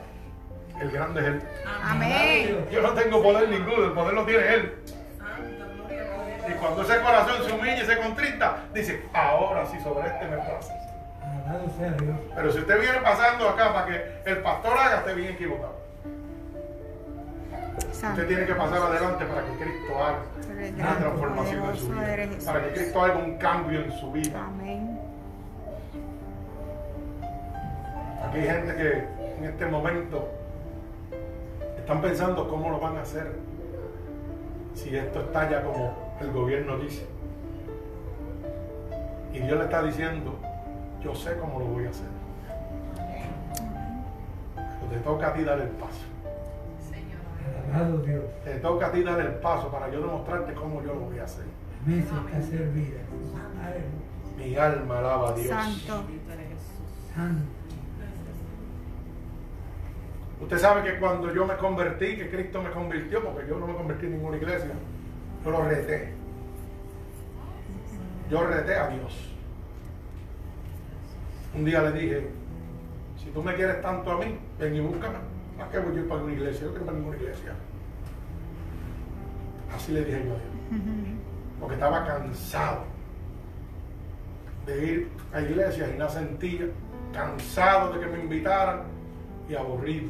El grande es Él. Amén. Yo no tengo poder ninguno, el poder lo tiene Él. Santo, gloria a Dios. Y cuando ese corazón se humilla y se contrista, dice, ahora sí sobre este me pasa. Alabado sea Dios. Pero si usted viene pasando acá para que el pastor haga, esté bien equivocado. Santo. Usted tiene que pasar adelante para que Cristo haga una transformación en su vida. Para que Cristo haga un cambio en su vida. Amén. Aquí hay gente que en este momento están pensando cómo lo van a hacer si esto está ya como el gobierno dice. Y Dios le está diciendo, yo sé cómo lo voy a hacer. Pero te toca a ti dar el paso. Señor. Alabado Dios. Te toca a ti dar el paso para yo demostrarte cómo yo lo voy a hacer. Mi alma alaba a Dios. Santo. Santo. Usted sabe que cuando yo me convertí, que Cristo me convirtió, porque yo no me convertí en ninguna iglesia, yo lo reté. Yo reté a Dios. Un día le dije, si tú me quieres tanto a mí, ven y búscame. ¿Para qué voy yo para una iglesia? Yo quiero para ninguna iglesia. Así le dije yo a Dios. Porque estaba cansado de ir a iglesias y no sentía, cansado de que me invitaran y aburrido.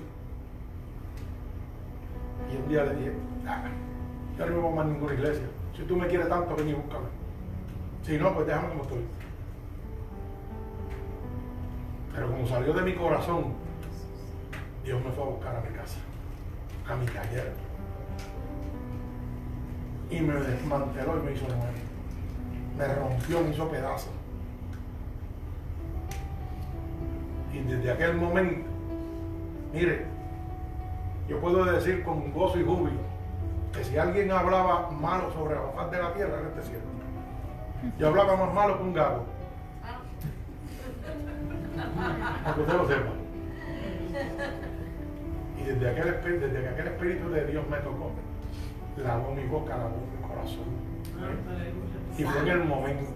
Y un día le dije, "Ah, yo no me voy más a ninguna iglesia. Si tú me quieres tanto, ven y búscame. Si no, pues déjame como estoy. Pero como salió de mi corazón, Dios me fue a buscar a mi casa, a mi taller. Y me desmanteló y me hizo nuevo. Me rompió, me hizo pedazos. Y desde aquel momento, mire, yo puedo decir con gozo y júbilo que si alguien hablaba malo sobre la faz de la tierra, era este cielo. Yo hablaba más malo que un gago. Para que usted lo sepa. Y desde aquel, desde aquel Espíritu de Dios me tocó, lavó mi boca, lavó mi corazón. Y fue en el momento.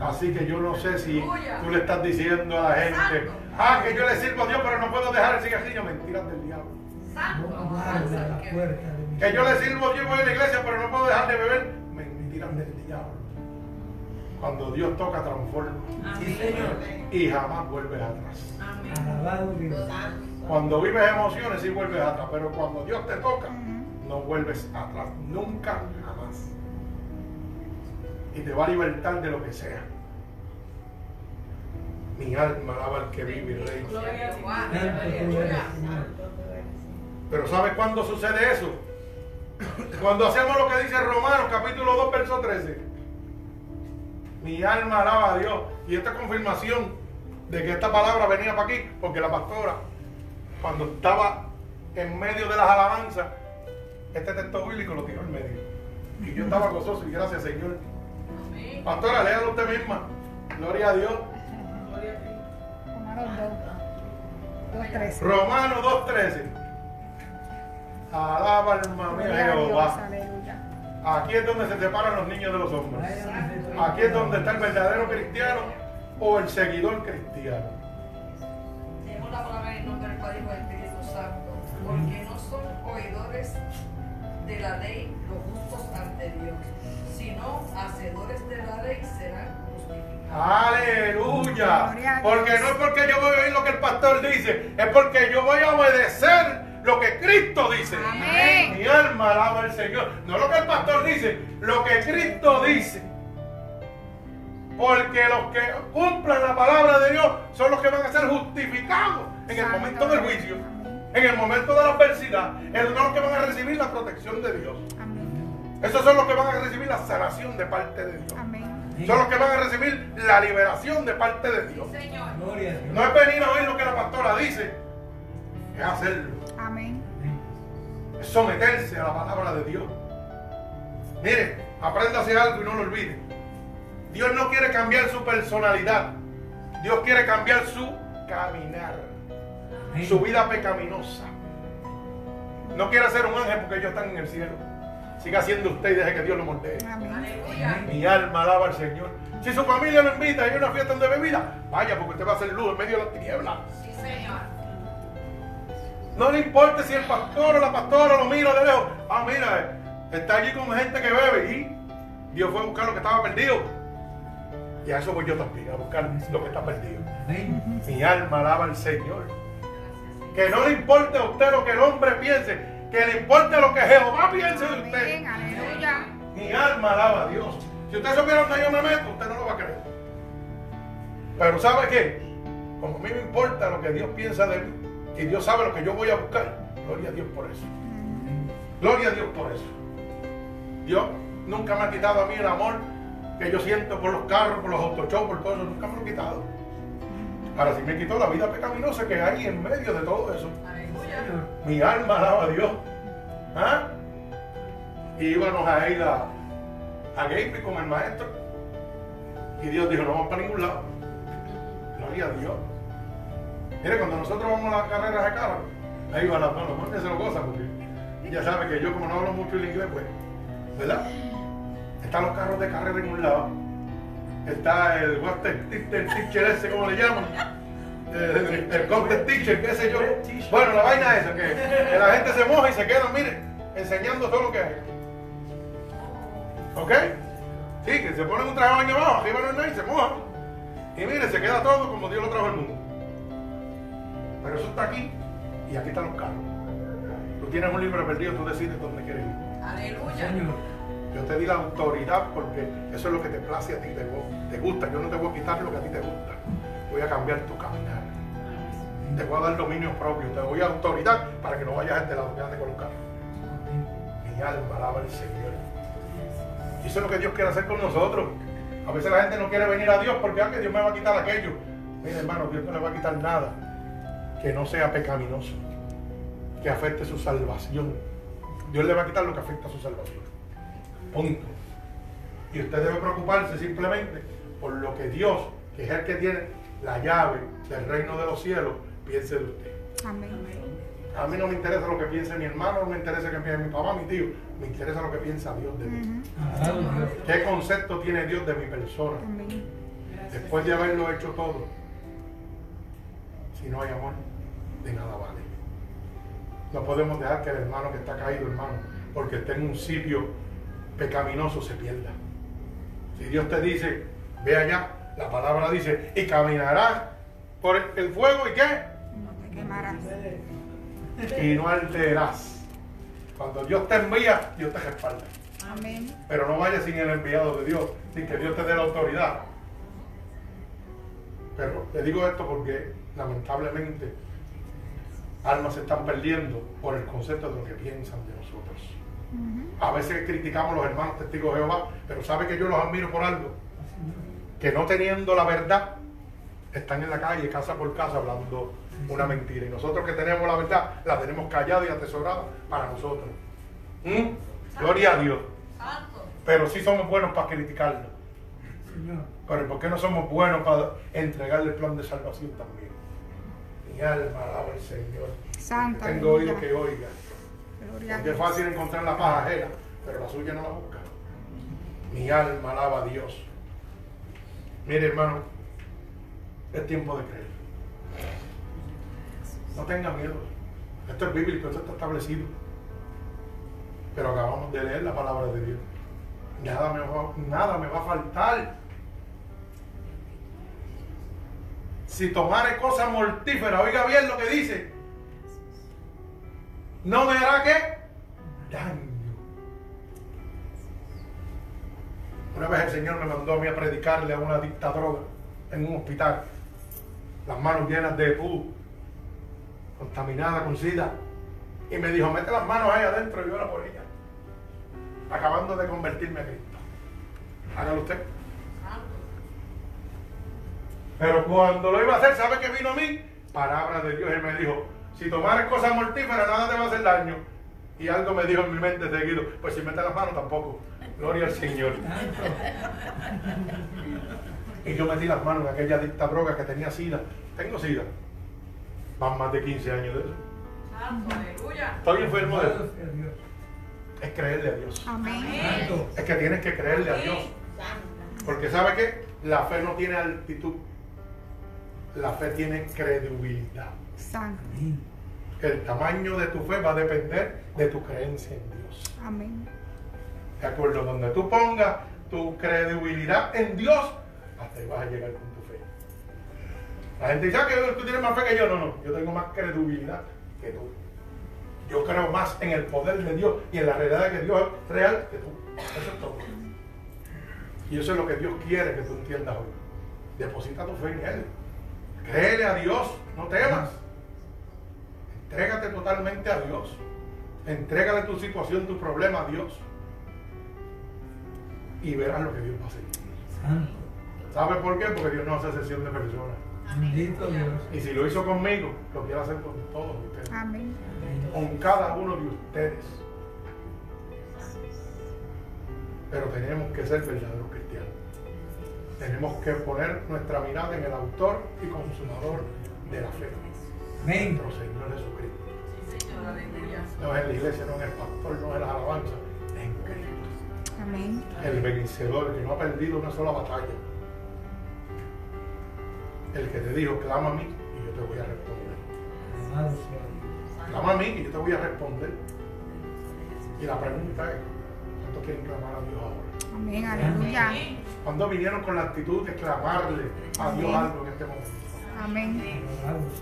Así que yo no sé si tú le estás diciendo a la gente, ah, que yo le sirvo a Dios, pero no puedo dejar el cigarrillo. Mentiras del diablo. Santo. No guarde la puerta de mi Que yo le sirvo Dios voy a la iglesia, pero no puedo dejar de beber. Mentiras del diablo. Cuando Dios toca, transforma. Sí, Señor. Y jamás vuelves atrás. Amén. Alabado Dios. Cuando vives emociones, sí vuelves atrás. Pero cuando Dios te toca, no vuelves atrás. Nunca, jamás. Y te va a libertar de lo que sea. Mi alma alaba al que vive y reina. Gloria a Dios. Pero ¿sabes cuándo sucede eso? Cuando hacemos lo que dice Romanos capítulo 2, verso 13. Mi alma alaba a Dios. Y esta confirmación de que esta palabra venía para aquí, porque la pastora, cuando estaba en medio de las alabanzas, este texto bíblico lo tiró en medio. Y yo estaba gozoso y gracias Señor. Amén. Pastora, léalo usted misma. Gloria a Dios. Gloria a ti. Romanos 2. 2, 13. Romanos 2.13. Alaba alma mía Jehová. Aquí es donde se separan los niños de los hombres. Aquí es donde está el verdadero cristiano o el seguidor cristiano. Tenemos la palabra en nombre del Padre y del Espíritu Santo, porque no son oidores de la ley los justos ante Dios, sino hacedores de la ley serán justificados. Aleluya. Porque no es porque yo voy a oír lo que el pastor dice, es porque yo voy a obedecer lo que Cristo dice. Amén. Mi alma alaba al Señor. No lo que el pastor dice, lo que Cristo dice. Porque los que cumplan la palabra de Dios son los que van a ser justificados en el momento del juicio, en el momento de la adversidad. Esos son los que van a recibir la protección de Dios. Amén. Esos son los que van a recibir la sanación de parte de Dios. Amén. Son los que van a recibir la liberación de parte de Dios. Señor. Gloria a Dios. No es venir a oír lo que la pastora dice, es hacerlo. Amén. Es someterse a la palabra de Dios. Mire, apréndase algo y no lo olvide. Dios no quiere cambiar su personalidad. Dios quiere cambiar su caminar, Amén. su vida pecaminosa. No quiere ser un ángel porque ellos están en el cielo. Siga siendo usted y deje que Dios lo moldee. Mi alma alaba al Señor. Si su familia lo invita y hay una fiesta de bebida, vaya porque usted va a hacer luz en medio de la tiniebla. Sí, Señor. No le importa si el pastor o la pastora lo mira de lejos. Ah, mira, está allí con gente que bebe y Dios fue a buscar lo que estaba perdido. Y a eso voy yo también, a buscar lo que está perdido. Mi alma alaba al Señor. Que no le importe a usted lo que el hombre piense, que le importe lo que Jehová piense de usted. Mi alma alaba a Dios. Si usted supiera dónde yo me meto, usted no lo va a creer. Pero ¿sabe qué? Como a mí me importa lo que Dios piensa de mí, y Dios sabe lo que yo voy a buscar, gloria a Dios por eso. Gloria a Dios por eso. Dios nunca me ha quitado a mí el amor que yo siento por los carros, por los autoshows, por todo eso, nunca me lo ha quitado. Ahora sí me quitó la vida pecaminosa que hay en medio de todo eso. Mi alma alaba a Dios. ¿Ah? Y íbamos a ir a, a con el maestro. Y Dios dijo, no vamos para ningún lado. Gloria a Dios. Mire, cuando nosotros vamos a las carreras de carro, ahí va la mano, no se lo goza porque ya sabe que yo como no hablo mucho el inglés, pues, ¿verdad? Están los carros de carrera en un lado. Está el Water Teacher ese, como le llaman. El, el contest teacher, qué sé yo. Bueno, la vaina esa, que, que la gente se moja y se queda, mire, enseñando todo lo que hay. ¿Ok? Sí, que se ponen un baño abajo, arriba no hay y se mojan. Y mire, se queda todo como Dios lo trajo al mundo. Pero eso está aquí y aquí están los carros. Tú tienes un libro perdido, tú decides dónde quieres ir. Aleluya. Señor. Yo te di la autoridad porque eso es lo que te place a ti, te, te gusta. Yo no te voy a quitar lo que a ti te gusta. Voy a cambiar tu caminar. Te voy a dar dominio propio, te doy autoridad para que no vayas a este lado que con los carros. Mi alma alaba al Señor. Y eso es lo que Dios quiere hacer con nosotros. A veces la gente no quiere venir a Dios porque ah, que Dios me va a quitar aquello. Mira, hermano, Dios no le va a quitar nada que no sea pecaminoso, que afecte su salvación. Dios le va a quitar lo que afecta a su salvación. Punto. Y usted debe preocuparse simplemente por lo que Dios, que es el que tiene la llave del reino de los cielos, piense de usted. Amén. A mí no me interesa lo que piense mi hermano, no me interesa que piense mi papá, mi tío. Me interesa lo que piensa Dios de mí. ¿Qué concepto tiene Dios de mi persona? Amén. Después de haberlo hecho todo, si no hay amor, de nada vale. No podemos dejar que el hermano que está caído, hermano, porque está en un sitio pecaminoso, se pierda. Si Dios te dice, ve allá, la palabra dice, y caminarás por el fuego y qué? No te quemarás. Y no alterarás. Cuando Dios te envía, Dios te respalda. Amén. Pero no vayas sin el enviado de Dios, sin que Dios te dé la autoridad. Pero te digo esto porque lamentablemente almas se están perdiendo por el concepto de lo que piensan de nosotros. A veces criticamos a los hermanos testigos de Jehová, pero sabe que yo los admiro por algo. Que no teniendo la verdad, están en la calle, casa por casa, hablando una mentira. Y nosotros que tenemos la verdad, la tenemos callada y atesorada para nosotros. ¿Mm? Gloria a Dios. Pero sí somos buenos para criticarlo. Pero ¿por qué no somos buenos para entregarle el plan de salvación también? Mi alma alaba al Señor. Santa. Tengo oído que oiga. Porque es fácil encontrar la paz ajena, pero la suya no la busca. Mi alma alaba a Dios. Mire, hermano, es tiempo de creer. No tenga miedo. Esto es bíblico, esto está establecido. Pero acabamos de leer la palabra de Dios. Nada me va, nada me va a faltar. Si tomare cosas mortíferas, oiga bien lo que dice. No me hará qué? Daño. Una vez el Señor me mandó a mí a predicarle a una dictadroga en un hospital. Las manos llenas de pus, contaminada con sida. Y me dijo, mete las manos ahí adentro y ora por ella. Acabando de convertirme a Cristo. Hágalo usted. Pero cuando lo iba a hacer, ¿sabe qué vino a mí? Palabra de Dios. Él me dijo, si tomares cosas mortíferas, nada te va a hacer daño. Y algo me dijo en mi mente seguido, pues si metes las manos tampoco. Gloria al Señor. Y yo metí las manos en aquella dictadroga que tenía sida. Tengo sida. Van más de 15 años de eso. Santo. Aleluya. Estoy enfermo de eso. Es creerle a Dios. Amén. Es que tienes que creerle a Dios. Porque ¿sabe qué? La fe no tiene altitud. La fe tiene credibilidad. Amén. El tamaño de tu fe va a depender de tu creencia en Dios. Amén. De acuerdo, donde tú pongas tu credibilidad en Dios, hasta ahí vas a llegar con tu fe. La gente dice "Ah, que tú tienes más fe que yo. No, no, yo tengo más credibilidad que tú. Yo creo más en el poder de Dios y en la realidad de que Dios es real que tú. Eso es todo. Y eso es lo que Dios quiere que tú entiendas hoy. Deposita tu fe en Él. Créele a Dios, no temas. Entrégate totalmente a Dios. Entrégale tu situación, tu problema a Dios. Y verás lo que Dios va a hacer. ¿Sabes por qué? Porque Dios no hace sesión de personas. Bendito Dios. Y si lo hizo conmigo, lo quiere hacer con todos ustedes. Amén. Con cada uno de ustedes. Pero tenemos que ser verdaderos. Tenemos que poner nuestra mirada en el autor y consumador de la fe. Amén. Nuestro Señor Jesucristo. Sí. No es en la iglesia, no es en el pastor, no es en las alabanzas, es en Cristo. Amén. El vencedor que no ha perdido una sola batalla. El que te dijo, clama a mí y yo te voy a responder. Clama a mí y yo te voy a responder. Y la pregunta es, ¿cuántos quieren clamar a Dios ahora? Amén. Aleluya. Amén. ¿Cuándo vinieron con la actitud de clamarle a Dios algo en este momento? Amén.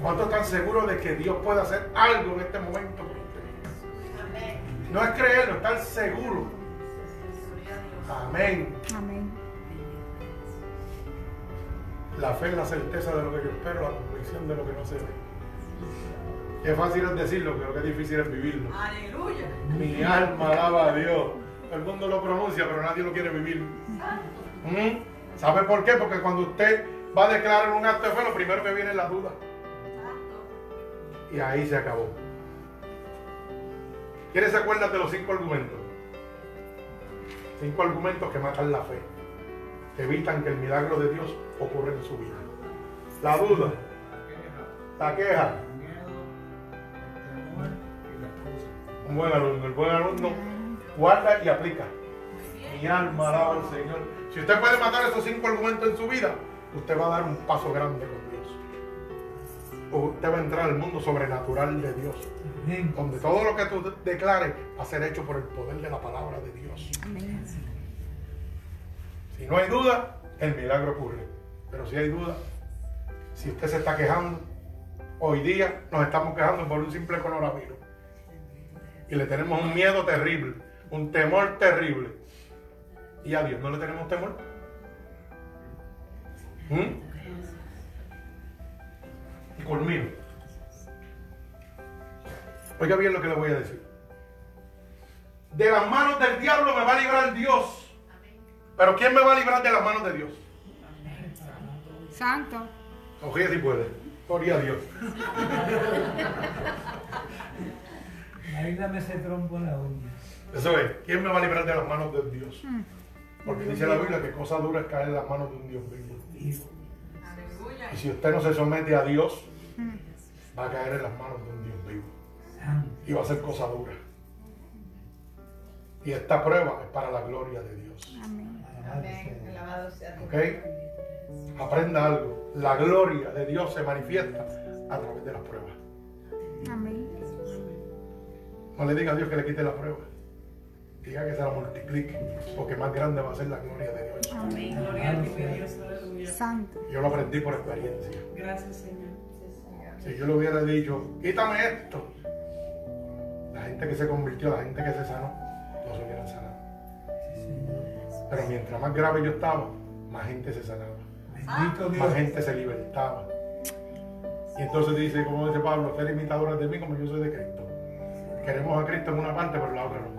¿Cuántos están seguros de que Dios puede hacer algo en este momento por ustedes? No es creerlo, estar seguro. Amén. Amén. La fe es la certeza de lo que yo espero, la convicción de lo que no se ve. Qué fácil es decirlo, pero qué difícil es vivirlo. Aleluya. Mi alma alaba a Dios. El mundo lo pronuncia, pero nadie lo quiere vivir. ¿Sabe por qué? Porque cuando usted va a declarar un acto de fe, lo primero que viene es la duda. Y ahí se acabó. ¿Quiénes se acuerdan de los cinco argumentos? Cinco argumentos que matan la fe. Que evitan que el milagro de Dios ocurra en su vida. La duda, la queja, Un buen alumno. El buen alumno guarda y aplica. Mi alma alaba al Señor. Si usted puede matar esos cinco argumentos en su vida, usted va a dar un paso grande con Dios. Usted va a entrar al mundo sobrenatural de Dios. Amén. Donde todo lo que tú declares va a ser hecho por el poder de la palabra de Dios. Amén. Si no hay duda, el milagro ocurre. Pero si hay duda, si usted se está quejando, hoy día nos estamos quejando por un simple coronavirus. Y le tenemos un miedo terrible, un temor terrible. Y a Dios no le tenemos temor. ¿Mm? Y culmino. Oiga bien lo que le voy a decir. De las manos del diablo me va a librar Dios. Pero ¿quién me va a librar de las manos de Dios? Santo. Oye si puede. Gloria a Dios. Ahí dame ese trompo en la uña. Eso es. ¿Quién me va a librar de las manos de Dios? Porque dice la Biblia que cosa dura es caer en las manos de un Dios vivo. Y si usted no se somete a Dios, va a caer en las manos de un Dios vivo. Y va a ser cosa dura. Y esta prueba es para la gloria de Dios. Amén. Alabado sea Dios. Alabado sea Dios. ¿Ok? Aprenda algo. La gloria de Dios se manifiesta a través de las pruebas. Amén. No le diga a Dios que le quite la prueba. Diga que se la multiplique. Porque más grande va a ser la gloria de Dios. Amén. Gloria a ti, Dios. Aleluya. Santo. Yo lo aprendí por experiencia. Gracias, Señor. Si yo le hubiera dicho, quítame esto, la gente que se convirtió, la gente que se sanó, no se hubieran sanado. Pero mientras más grave yo estaba, más gente se sanaba, Bendito más Dios. gente se libertaba. Y entonces dice, como dice Pablo, ser imitadores de mí como yo soy de Cristo. Queremos a Cristo en una parte, pero en la otra no.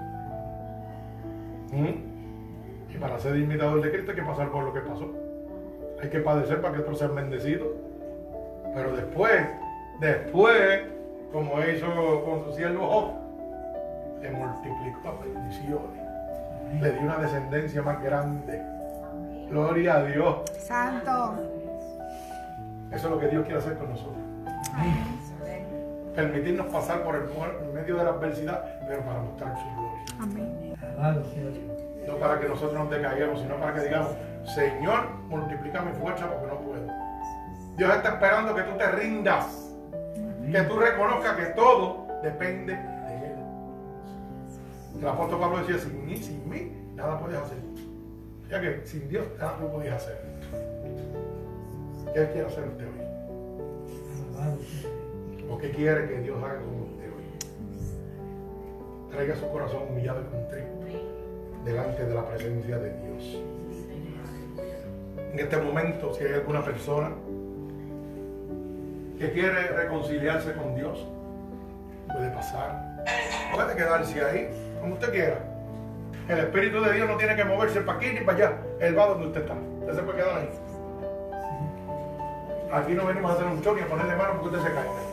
¿Mm? Y para ser imitador de Cristo hay que pasar por lo que pasó. Hay que padecer para que otros sean bendecidos. Pero después, después, como hizo con su siervo Job, le multiplicó las bendiciones. Le dio una descendencia más grande. Gloria a Dios. Santo. Eso es lo que Dios quiere hacer con nosotros. Permitirnos pasar por el medio de la adversidad, pero para mostrar su gloria. Amén. No para que nosotros nos decaigamos, sino para que digamos, Señor, multiplica mi fuerza porque no puedo. Dios está esperando que tú te rindas, que tú reconozcas que todo depende de Él. El apóstol Pablo decía, sin mí, sin mí, nada puedes hacer. Ya que sin Dios nada tú podías hacer. ¿Qué quiere hacer usted hoy? ¿O qué quiere que Dios haga con? Traiga su corazón humillado y contrito delante de la presencia de Dios. En este momento, si hay alguna persona que quiere reconciliarse con Dios, puede pasar. Puede quedarse ahí, como usted quiera. El Espíritu de Dios no tiene que moverse para aquí ni para allá. Él va donde usted está. Usted se puede quedar ahí. Aquí no venimos a hacer un choque y a ponerle mano porque usted se caiga.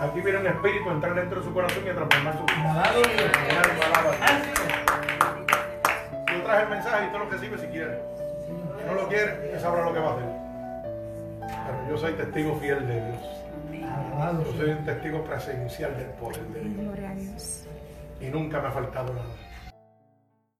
Aquí viene un espíritu a entrar dentro de su corazón y a transformar su vida. Yo traje el mensaje y usted lo recibe si quiere. Si no lo quiere, usted sabrá lo que va a hacer. Pero yo soy testigo fiel de Dios. Yo soy un testigo presencial del poder de Dios. Gloria a Dios. Y nunca me ha faltado nada.